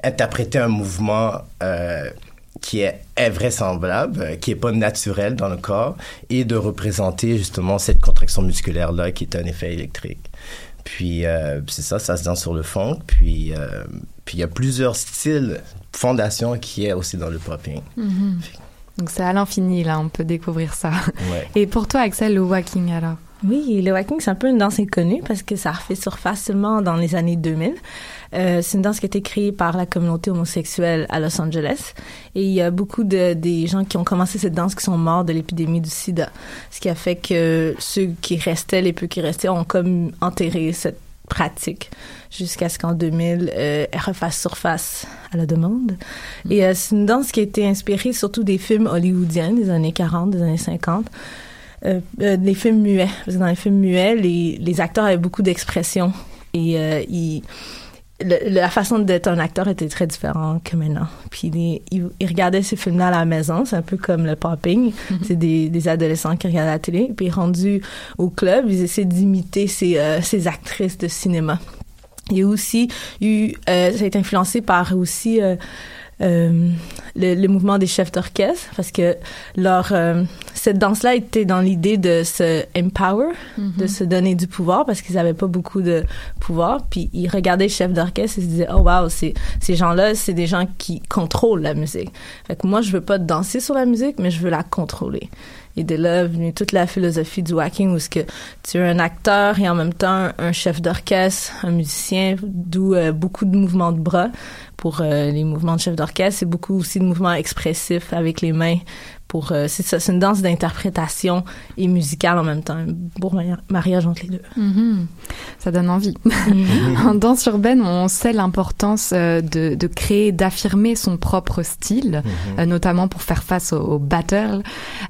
S15: interpréter un mouvement euh, qui est invraisemblable, euh, qui est pas naturel dans le corps, et de représenter justement cette contraction musculaire-là qui est un effet électrique. Puis euh, c'est ça, ça se danse sur le fond. Puis puis il y a plusieurs styles, fondations qui est aussi dans le popping.
S6: Mhm. Donc c'est à l'infini, là, on peut découvrir ça.
S15: Ouais.
S6: Et pour toi, Axel, le walking, alors?
S14: Oui, le walking, c'est un peu une danse inconnue parce que ça a refait surface seulement dans les années 2000. Euh, c'est une danse qui a été créée par la communauté homosexuelle à Los Angeles. Et il y a beaucoup de des gens qui ont commencé cette danse qui sont morts de l'épidémie du sida. Ce qui a fait que ceux qui restaient, les peu qui restaient, ont comme enterré cette pratique jusqu'à ce qu'en 2000, euh, elle refasse surface à la demande. Et euh, c'est une danse qui a été inspirée surtout des films hollywoodiens des années 40, des années 50. Euh, euh, les films muets. Parce que dans les films muets, les, les acteurs avaient beaucoup d'expression. Et euh, ils- le- la façon d'être un acteur était très différente que maintenant. Puis les- ils, ils regardaient ces films-là à la maison, c'est un peu comme le popping. C'est des, des adolescents qui regardent la télé. Puis rendus au club, ils essaient d'imiter ces, euh, ces actrices de cinéma. Il y a aussi eu, euh, ça a été influencé par aussi euh, euh, le, le mouvement des chefs d'orchestre parce que leur euh, cette danse-là était dans l'idée de se empower, de se donner du pouvoir parce qu'ils avaient pas beaucoup de pouvoir. Puis ils regardaient les chefs d'orchestre et se disaient oh wow ces ces gens-là c'est des gens qui contrôlent la musique. Fait que moi je veux pas danser sur la musique mais je veux la contrôler. Et de là venue toute la philosophie du whacking où ce que tu es un acteur et en même temps un chef d'orchestre, un musicien, d'où euh, beaucoup de mouvements de bras pour euh, les mouvements de chef d'orchestre, c'est beaucoup aussi de mouvements expressifs avec les mains pour euh, c'est ça, c'est une danse d'interprétation et musicale en même temps, un beau mari- mariage entre les deux.
S6: Mhm. Ça donne envie. en danse urbaine, on sait l'importance euh, de, de créer, d'affirmer son propre style, euh, notamment pour faire face au, au battle.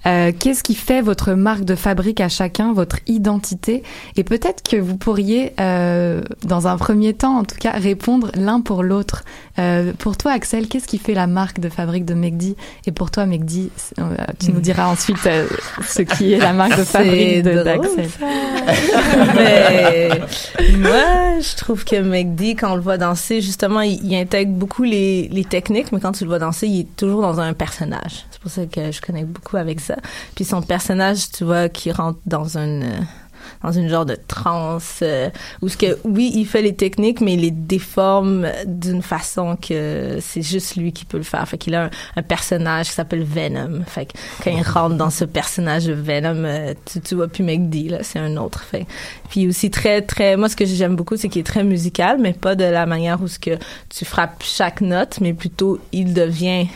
S6: Euh, Qu'est-ce qui fait votre marque de fabrique à chacun, votre identité? Et peut-être que vous pourriez, euh, dans un premier temps, en tout cas, répondre l'un pour l'autre. Euh, pour toi, Axel, qu'est-ce qui fait la marque de fabrique de Megdi? Et pour toi, Megdi, euh, tu nous diras ensuite euh, ce qui est la marque de fabrique d'Axel.
S14: Mais moi, je trouve que McD, quand on le voit danser, justement, il, il intègre beaucoup les, les techniques, mais quand tu le vois danser, il est toujours dans un personnage. C'est pour ça que je connecte beaucoup avec ça. Puis son personnage, tu vois, qui rentre dans une euh, dans une genre de transe euh, où ce que oui il fait les techniques mais il les déforme d'une façon que c'est juste lui qui peut le faire. Fait qu'il a un, personnage qui s'appelle Venom. Fait que quand il rentre dans ce personnage de Venom euh, tu, tu vois plus McD là c'est un autre. Fait puis aussi très très moi ce que j'aime beaucoup c'est qu'il est très musical mais pas de la manière où ce que tu frappes chaque note mais plutôt il devient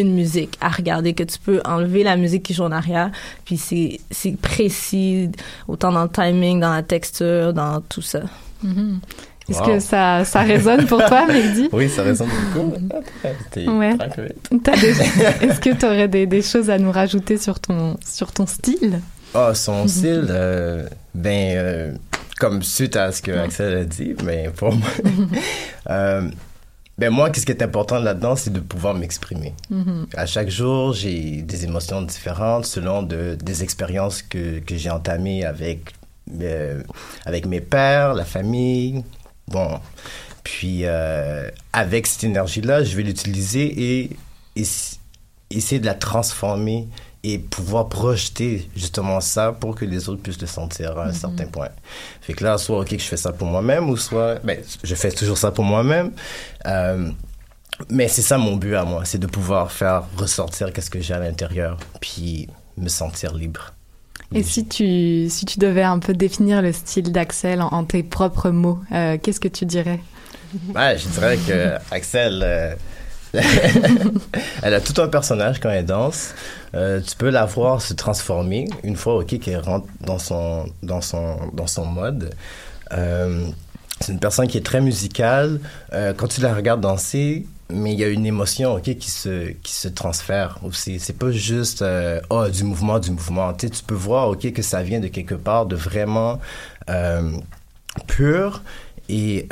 S14: une musique à regarder que tu peux enlever la musique qui joue en arrière puis c'est c'est précis autant dans le timing dans la texture dans tout ça
S6: Mhm. Est-ce
S15: Wow.
S6: que ça, ça résonne pour toi, Mehdi?
S15: Oui, ça résonne beaucoup. T'es
S6: Ouais.
S15: tranquille.
S6: T'as des- Est-ce que tu aurais des, des choses à nous rajouter sur ton, sur ton style?
S15: Ah, son style, euh, ben, euh, comme suite à ce que Axel a dit, mais pour moi, euh, ben moi, qu'est-ce qui est important là-dedans, c'est de pouvoir m'exprimer.
S6: Mhm.
S15: À chaque jour, j'ai des émotions différentes selon de, des expériences que, que j'ai entamées avec, euh, avec mes pères, la famille. Bon. Puis, euh, avec cette énergie-là, je vais l'utiliser et, essayer de la transformer et pouvoir projeter justement ça pour que les autres puissent le sentir à un
S6: Mhm.
S15: certain point. Fait que là, soit, OK, que je fais ça pour moi-même ou soit, ben, je fais toujours ça pour moi-même. Euh, mais c'est ça mon but à moi, c'est de pouvoir faire ressortir qu'est-ce que j'ai à l'intérieur, puis me sentir libre.
S6: Et si tu, si tu devais un peu définir le style d'Axel en, en tes propres mots, euh, qu'est-ce que tu dirais?
S15: Ouais, je dirais que Axel, euh, elle a tout un personnage quand elle danse. Euh, tu peux la voir se transformer une fois, ok, qu'elle rentre dans son, dans son, dans son mode. Euh, c'est une personne qui est très musicale. Euh, quand tu la regardes danser, mais il y a une émotion, qui se, qui se transfère aussi. C'est pas juste, oh, du mouvement, du mouvement. Tu tu peux voir, que ça vient de quelque part de vraiment pur. Et,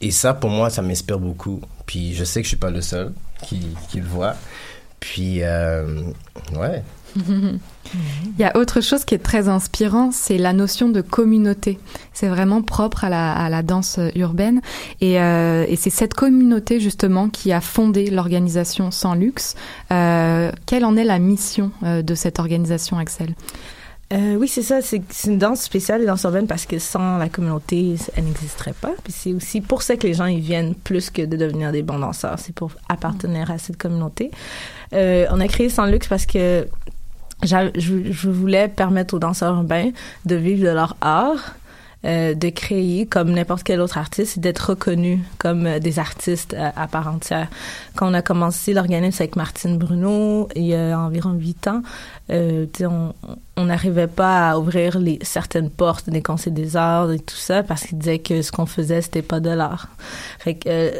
S15: et ça, pour moi, ça m'inspire beaucoup. Puis je sais que je suis pas le seul qui, le voit. Puis, euh, ouais.
S6: Il y a autre chose qui est très inspirant, c'est la notion de communauté. C'est vraiment propre à la, danse urbaine. Et, euh, et c'est cette communauté justement qui a fondé l'organisation Sans Luxe. Euh, quelle en est la mission de cette organisation, Axel?
S14: Euh, oui, c'est ça. C'est une danse spéciale, les danses urbaines, parce que sans la communauté, elle n'existerait pas. C'est aussi pour ça que les gens y viennent plus que de devenir des bons danseurs. C'est pour appartenir à cette communauté. Euh, on a créé Sans Luxe parce que je, je voulais permettre aux danseurs urbains de vivre de leur art. Euh, de créer comme n'importe quel autre artiste d'être reconnus comme euh, des artistes à, à part entière. Quand on a commencé l'organisme avec Martine Bruno il y a environ huit ans, euh, on n'arrivait pas à ouvrir certaines portes des conseils des arts et tout ça parce qu'ils disaient que ce qu'on faisait c'était pas de l'art. Euh,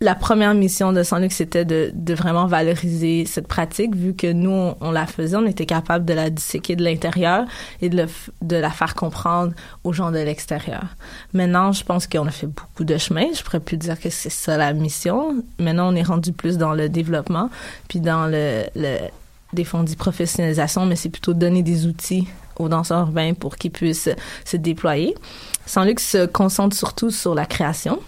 S14: la première mission de Sans Luxe, c'était de, de vraiment valoriser cette pratique, vu que nous, on, la faisait, on était capable de la disséquer de l'intérieur et de, de la faire comprendre aux gens de l'extérieur. Maintenant, je pense qu'on a fait beaucoup de chemin. Je pourrais plus dire que c'est ça la mission. Maintenant, on est rendu plus dans le développement, puis dans le, le des fonds professionnalisation, mais c'est plutôt donner des outils aux danseurs urbains pour qu'ils puissent se déployer. Sans Luxe se concentre surtout sur la création.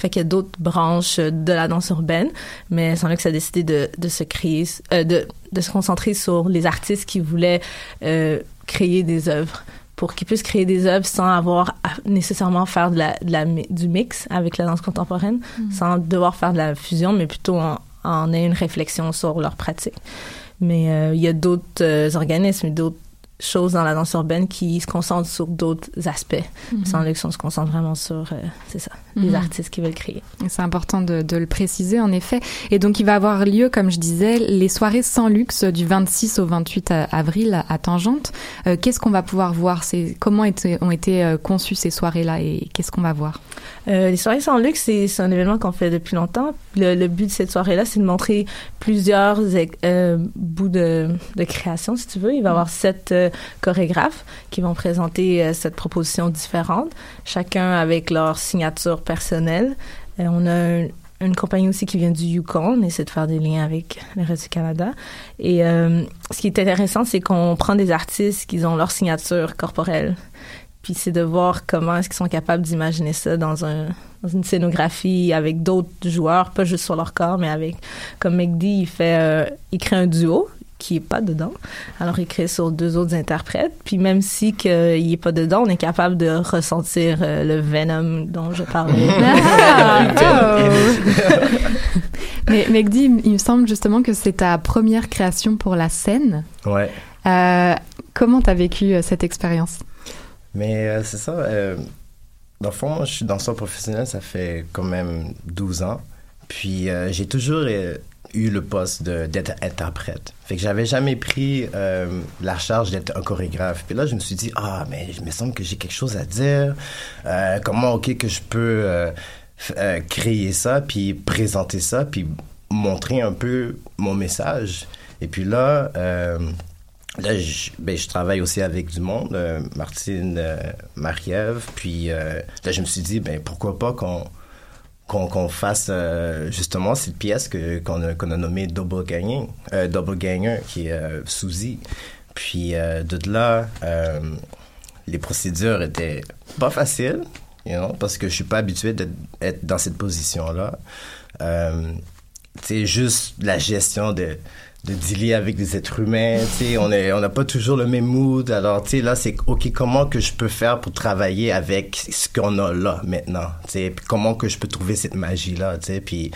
S14: Fait qu'il y a d'autres branches de la danse urbaine, mais Sans Luxe a décidé de, de se créer, euh, de, de se concentrer sur les artistes qui voulaient euh, créer des œuvres pour qu'ils puissent créer des œuvres sans avoir à nécessairement faire de la, de la du mix avec la danse contemporaine,
S6: Mhm.
S14: sans devoir faire de la fusion, mais plutôt en, en ayant une réflexion sur leur pratique. Mais euh, il y a d'autres euh, organismes d'autres choses dans la danse urbaine qui se concentrent sur d'autres aspects.
S6: Mhm.
S14: Sans Luxe, on se concentre vraiment sur, euh, c'est ça, les
S6: Mhm.
S14: artistes qui veulent créer.
S6: C'est important de, de le préciser, en effet. Et donc, il va avoir lieu, comme je disais, les soirées sans luxe du 26 au 28 a- avril à, à Tangente. Euh, qu'est-ce qu'on va pouvoir voir? C'est Comment ont été euh, conçues ces soirées-là et qu'est-ce qu'on va voir?
S14: Euh, les soirées sans luxe, c'est un événement qu'on fait depuis longtemps. Le, le but de cette soirée-là, c'est de montrer plusieurs bouts de, de création, si tu veux. Il va y avoir sept chorégraphes qui vont présenter euh, cette proposition différente, chacun avec leur signature personnelle. Euh, on a un- une compagnie aussi qui vient du Yukon. On essaie de faire des liens avec le reste du Canada. Et euh, ce qui est intéressant, c'est qu'on prend des artistes qui ont leur signature corporelle. Puis c'est de voir comment est-ce qu'ils sont capables d'imaginer ça dans, un, dans une scénographie avec d'autres joueurs, pas juste sur leur corps, mais avec, comme McD, il fait, il crée un duo. Qui est pas dedans. Alors, il crée sur deux autres interprètes. Puis même si que il est pas dedans, on est capable de ressentir euh, le venom dont je parlais.
S6: Ah, oh. Mais Megdi, il me semble justement que c'est ta première création pour la scène.
S15: Ouais.
S6: Euh, comment t'as vécu euh, cette expérience?
S15: Mais euh, c'est ça. euh, dans le fond, moi, je suis danseur professionnel, ça fait quand même 12 ans. Puis euh, j'ai toujours euh, eu le poste d'être interprète. Fait que j'avais jamais pris euh, la charge d'être un chorégraphe. Puis là, je me suis dit, ah, mais il me semble que j'ai quelque chose à dire. Euh, comment, OK, que je peux euh, créer ça, puis présenter ça, puis montrer un peu mon message. Et puis là, Là, je, ben, je travaille aussi avec du monde, Martine, Marie-Ève, puis là, je me suis dit, ben, pourquoi pas qu'on qu'on qu'on fasse euh, justement cette pièce que qu'on a, qu'on a nommée Double Ganger, euh, Double Ganger, qui est euh, Suzy. Puis euh, de là, euh, les procédures étaient pas faciles, you know, parce que je suis pas habitué d'être dans cette position-là. Euh, c'est juste la gestion de de dealer avec des êtres humains, tu sais, on est on n'a pas toujours le même mood. Alors, tu sais, là c'est OK, comment que je peux faire pour travailler avec ce qu'on a là maintenant, tu comment que je peux trouver cette magie là, tu sais, puis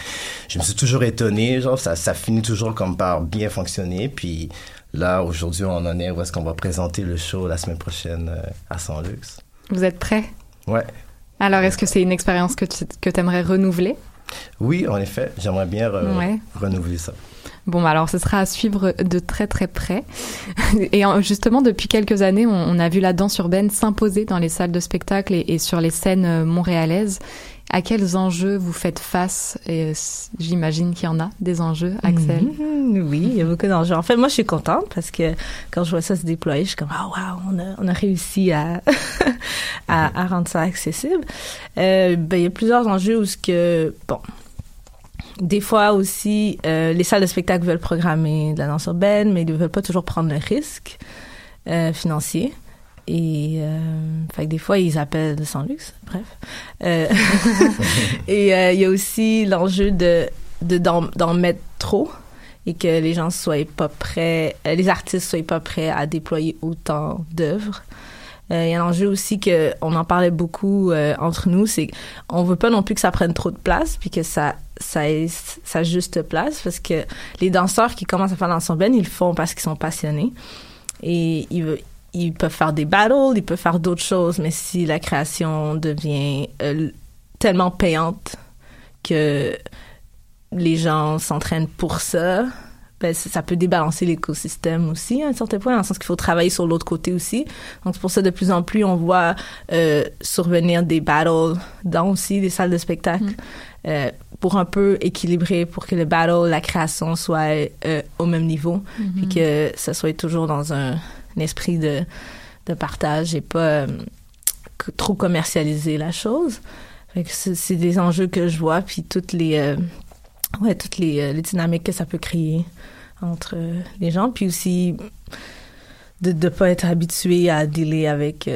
S15: je me suis toujours étonné, genre ça ça finit toujours comme par bien fonctionner, puis là aujourd'hui on en est où est-ce qu'on va présenter le show la semaine prochaine euh, à San Lux.
S6: Vous êtes prêts?
S15: Ouais.
S6: Alors, est-ce que c'est une expérience que tu que aimerais renouveler?
S15: Oui, en effet, j'aimerais bien re-
S6: Ouais.
S15: renouveler ça.
S6: Bon, bah alors ce sera à suivre de très très près. Et en- justement, depuis quelques années, on, on a vu la danse urbaine s'imposer dans les salles de spectacle et, et sur les scènes euh, montréalaises. À quels enjeux vous faites face? Et j'imagine qu'il y en a des enjeux, Axel.
S14: Mhm, oui, il y a beaucoup d'enjeux. En fait, moi, je suis contente parce que quand je vois ça se déployer, je suis comme, ah, wow, on a, on a réussi à, à, à rendre ça accessible. Euh, ben, il y a plusieurs enjeux où ce que, bon, des fois aussi, euh, les salles de spectacle veulent programmer de la danse urbaine, mais ils ne veulent pas toujours prendre le risque euh, financier. Et euh, fait que des fois, ils appellent sans luxe, bref. Euh, et euh, il y a aussi l'enjeu de de- d'en d'en mettre trop et que les gens soient pas prêts, euh, les artistes soient pas prêts à déployer autant d'œuvres. Il y a un enjeu aussi que on en parlait beaucoup entre nous, c'est qu'on veut pas non plus que ça prenne trop de place puis que ça ça ait sa juste place parce que les danseurs qui commencent à faire dans son ben ils le font parce qu'ils sont passionnés. Et ils ils peuvent faire des battles, ils peuvent faire d'autres choses, mais si la création devient euh, tellement payante que les gens s'entraînent pour ça, ben, ça peut débalancer l'écosystème aussi à un certain point, dans le sens qu'il faut travailler sur l'autre côté aussi. Donc c'est pour ça de plus en plus on voit euh, survenir des battles dans aussi des salles de spectacle. Euh, pour un peu équilibrer, pour que le battle, la création soit euh, au même niveau,
S6: Mhm.
S14: puis que ça soit toujours dans un, un esprit de, de partage et pas euh, trop commercialiser la chose. C'est des enjeux que je vois, puis toutes les euh, ouais toutes les, les dynamiques que ça peut créer entre les gens, puis aussi de ne pas être habitué à dealer avec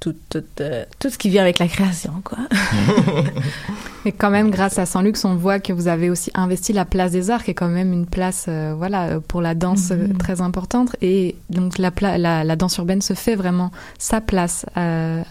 S14: tout, tout, euh, tout ce qui vient avec la création, quoi.
S6: Et quand même, grâce à San Lux, on voit que vous avez aussi investi la place des arts, qui est quand même une place, euh, voilà, euh, pour la danse
S14: Mhm.
S6: très importante. Et donc la, pla- la, la danse urbaine se fait vraiment sa place euh,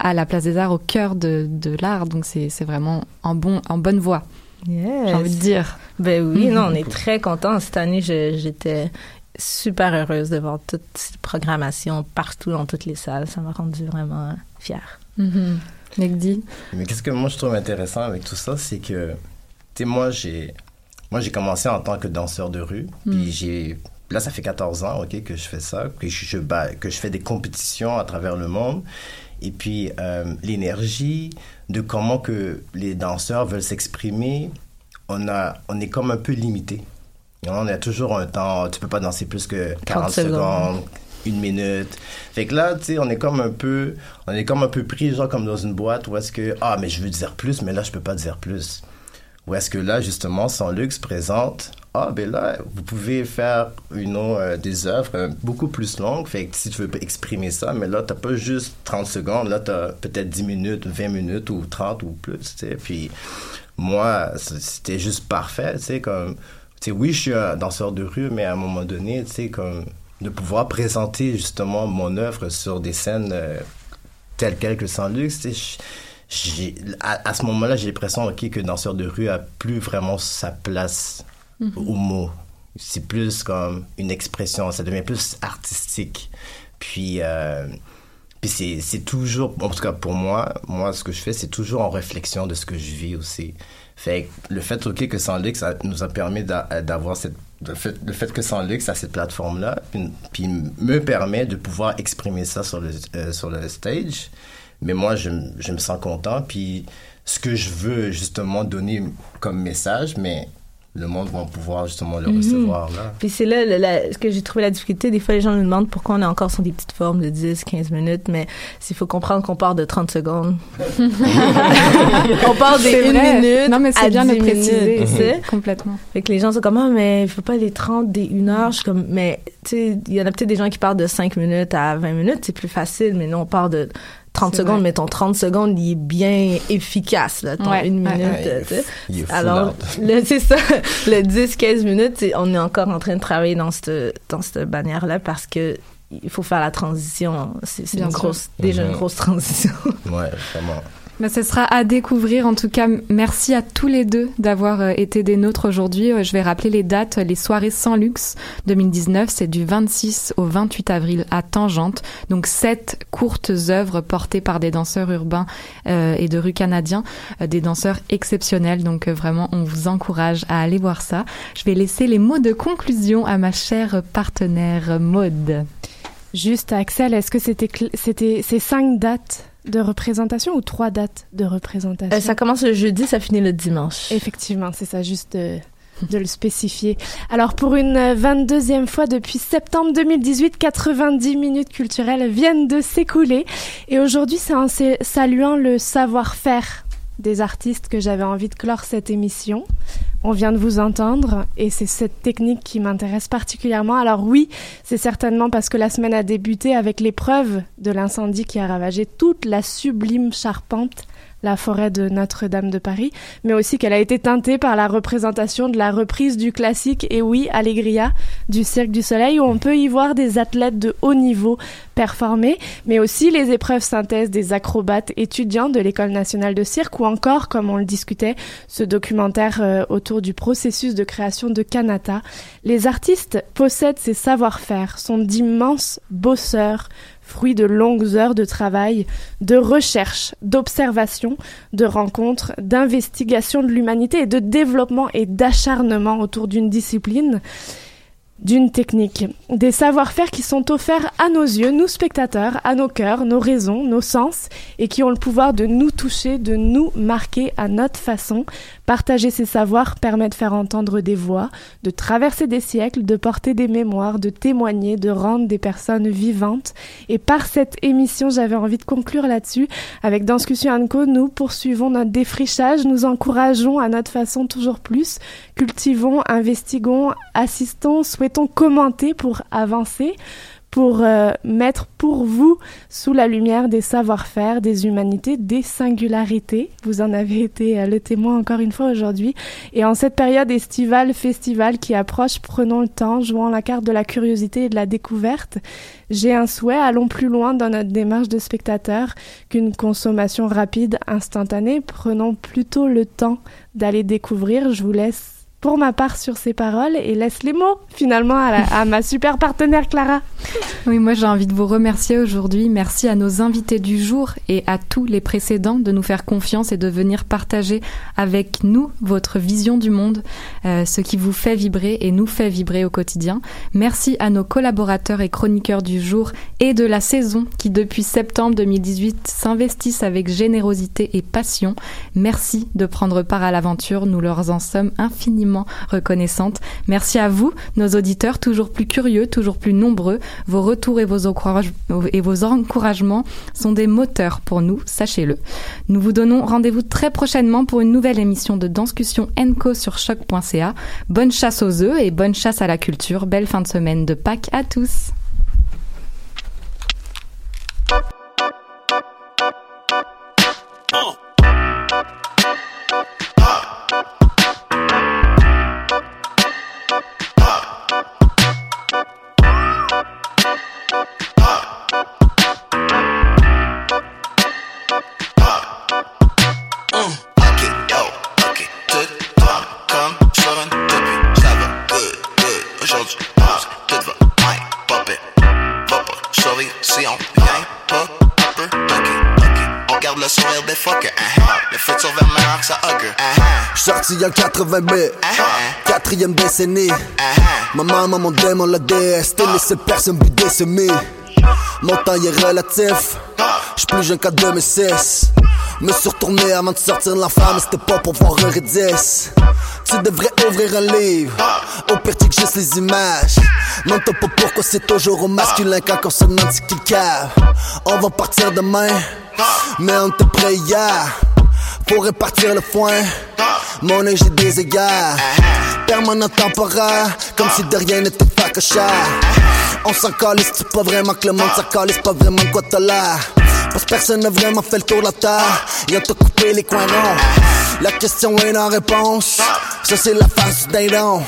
S6: à la place des arts, au cœur de, de l'art. Donc c'est vraiment en bon, en bonne voie.
S14: Yes.
S6: J'ai envie de dire.
S14: Ben oui,
S6: Mhm.
S14: non, on est très contents. Cette année, j'étais super heureuse de voir toute cette programmation partout dans toutes les salles. Ça m'a rendu vraiment fière.
S6: Mhm. Megdi
S15: Mais qu'est-ce que moi je trouve intéressant avec tout ça, c'est que, tu sais, moi j'ai, moi j'ai commencé en tant que danseur de rue,
S6: Mm.
S15: puis j'ai, là ça fait 14 ans, ok, que je fais ça, que je, que je fais des compétitions à travers le monde, et puis euh, l'énergie de comment que les danseurs veulent s'exprimer, on a, on est comme un peu limité. On a toujours un temps, tu peux pas danser plus que 40
S14: 30 secondes.
S15: secondes une minute. Fait que là, tu sais, on est comme un peu, on est comme un peu pris, genre comme dans une boîte où est-ce que, ah, mais je veux dire plus, mais là, je peux pas dire plus. Ou est-ce que là, justement, Sans Luxe présente, ah, ben là, vous pouvez faire une euh, des œuvres euh, beaucoup plus longues. Fait que si tu veux exprimer ça, mais là, t'as pas juste 30 secondes, là, t'as peut-être 10 minutes, 20 minutes ou 30 ou plus, tu sais. Puis moi, c'était juste parfait, tu sais, comme, sais, oui, je suis un danseur de rue, mais à un moment donné, tu sais, comme de pouvoir présenter justement mon œuvre sur des scènes euh, telles quelles que Sans Luxe, j'ai, à, à ce moment-là, j'ai l'impression, ok, que danseur de rue a plus vraiment sa place
S6: Mhm.
S15: au mot. C'est plus comme une expression, ça devient plus artistique. Puis, euh, puis c'est toujours, en tout cas pour moi, moi ce que je fais, c'est toujours en réflexion de ce que je vis aussi. Fait que le fait ok, que Sans ça nous a permis d'a- d'avoir cette le fait, que Sans Luxe cette plateforme là puis, me permet de pouvoir exprimer ça sur le euh, sur le stage. Mais moi je, je me sens content. Puis ce que je veux justement donner comme message mais le monde va pouvoir justement le
S14: Mhm.
S15: recevoir là
S14: Puis c'est là la- ce que j'ai trouvé la difficulté. Des fois, les gens nous demandent pourquoi on est encore sur des petites formes de 10, 15 minutes, mais il faut comprendre qu'on part de 30 secondes. on part des
S6: C'est
S14: 1
S6: vrai.
S14: minute
S6: Non, mais c'est
S14: à
S6: bien de
S14: 10
S6: préciser.
S14: minutes, sais.
S6: Mhm. Complètement.
S14: Fait que les gens sont comme, ah, mais il faut pas les 30, des 1 heure. Je suis comme, mais, tu sais, il y en a peut-être des gens qui partent de 5 minutes à 20 minutes, c'est plus facile, mais nous, on part de 30
S6: C'est
S14: secondes,
S6: vrai.
S14: mais ton 30 secondes, il est bien efficace, là, ton
S6: Ouais,
S14: 1
S6: ouais,
S14: minute,
S6: ouais.
S15: Il est
S14: Alors, c'est ça, le 10-15 minutes, on est encore en train de travailler dans cette, dans cette bannière-là parce que il faut faire la transition. C'est une
S6: sûr.
S14: grosse, déjà une grosse transition.
S15: ouais vraiment
S6: Mais ce sera à découvrir. En tout cas, merci à tous les deux d'avoir euh, été des nôtres aujourd'hui. Euh, Je vais rappeler les dates. Les soirées sans luxe 2019, c'est du 26 au 28 avril à Tangente. Donc, sept courtes œuvres portées par des danseurs urbains euh, et de rue canadiens, des danseurs exceptionnels. Donc, vraiment, on vous encourage à aller voir ça. Je vais laisser les mots de conclusion à ma chère partenaire Maude.
S5: Juste, Axel, est-ce que c'était c'était ces cinq dates de représentation ou trois dates de représentation?
S14: Euh, ça commence le jeudi, ça finit le dimanche.
S5: Effectivement, c'est ça, juste de, de le spécifier. Alors, pour une euh, 22e fois depuis septembre 2018, 90 minutes culturelles viennent de s'écouler. Et aujourd'hui, c'est en sa- saluant le savoir-faire des artistes que j'avais envie de clore cette émission. On vient de vous entendre et c'est cette technique qui m'intéresse particulièrement. Alors oui, c'est certainement parce que la semaine a débuté avec l'épreuve de l'incendie qui a ravagé toute la sublime charpente la forêt de Notre-Dame de Paris, mais aussi qu'elle a été teintée par la représentation de la reprise du classique Et oui, Allegria du Cirque du Soleil, où on peut y voir des athlètes de haut niveau performer, mais aussi les épreuves synthèse des acrobates étudiants de l'École nationale de cirque, ou encore, comme on le discutait, ce documentaire euh, autour du processus de création de Kanata. Les artistes possèdent ces savoir-faire, sont d'immenses bosseurs, fruit de longues heures de travail, de recherche, d'observation, de rencontres, d'investigation de l'humanité et de développement et d'acharnement autour d'une discipline d'une technique, des savoir-faire qui sont offerts à nos yeux, nous spectateurs, à nos cœurs, nos raisons, nos sens, et qui ont le pouvoir de nous toucher, de nous marquer à notre façon. Partager ces savoirs permet de faire entendre des voix, de traverser des siècles, de porter des mémoires, de témoigner, de rendre des personnes vivantes. Et par cette émission, j'avais envie de conclure là-dessus. Avec Danscussion Co, nous poursuivons notre défrichage, nous encourageons à notre façon toujours plus, cultivons, investiguons, assistons, souhaitons commenter pour avancer, pour euh, mettre pour vous sous la lumière des savoir-faire, des humanités, des singularités. Vous en avez été euh, le témoin encore une fois aujourd'hui. Et en cette période estivale, festival qui approche, prenons le temps, jouant la carte de la curiosité et de la découverte. J'ai un souhait, allons plus loin dans notre démarche de spectateur qu'une consommation rapide, instantanée. Prenons plutôt le temps d'aller découvrir. Je vous laisse pour ma part sur ces paroles et laisse les mots finalement à, ma super partenaire Clara.
S6: Oui, moi j'ai envie de vous remercier aujourd'hui. Merci à nos invités du jour et à tous les précédents de nous faire confiance et de venir partager avec nous votre vision du monde, euh, ce qui vous fait vibrer et nous fait vibrer au quotidien. Merci à nos collaborateurs et chroniqueurs du jour et de la saison qui depuis septembre 2018 s'investissent avec générosité et passion. Merci de prendre part à l'aventure, nous leur en sommes infiniment reconnaissantes. Merci à vous, nos auditeurs, toujours plus curieux, toujours plus nombreux. Vos retours et vos, et vos encouragements sont des moteurs pour nous, sachez-le. Nous vous donnons rendez-vous très prochainement pour une nouvelle émission de Danscussion Enco sur choc.ca. Bonne chasse aux œufs et bonne chasse à la culture. Belle fin de semaine de Pâques à tous.
S16: Sorti en 80 mai, quatrième décennie. Ma maman, mon démon, la t'es les seules personnes budées semées. Mon temps est relatif, j'suis plus jeune qu'en 2006. Me suis retourné avant de sortir de l'enfer, mais c'était pas pour voir un Redis. Tu devrais ouvrir un livre, au pire que juste les images. T'as pas pourquoi c'est toujours au masculin quand on se demande ce qu'il cave. On va partir demain, mais on te prêt hier. Pour répartir le foin, mon j'ai des égards. Permanent temporaire, comme si de rien n'était pas. On s'en calisse, c'est pas vraiment que le monde s'en calisse, pas vraiment de quoi t'as l'air. Parce que personne n'a vraiment fait le tour de la terre. On t'a coupé les coins ronds. La question est en réponse. Ça, c'est la face du dindon.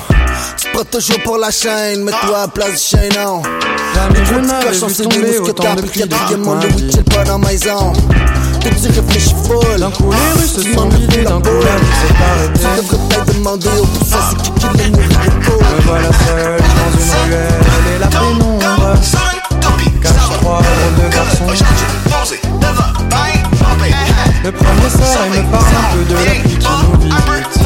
S16: Tu prends toujours pour la chaîne, mets-toi à la place du chaînon.
S17: Jamais je
S16: Les
S17: n'avais vu
S16: c'est
S17: tomber autant de
S16: monde,
S17: coin
S16: le week-end pas dans la maison. Que tu réfléchis full.
S17: D'un coup, les rues se sont vidées, d'un coup, la vie s'est.
S16: Tu devrais peut-être demander au poussin c'est qui qui l'a nourri de coke.
S17: Me voilà seul dans une ruelle et la pénombre cache trois drôles de garçons. Le premier sort et me parle un peu de la pluie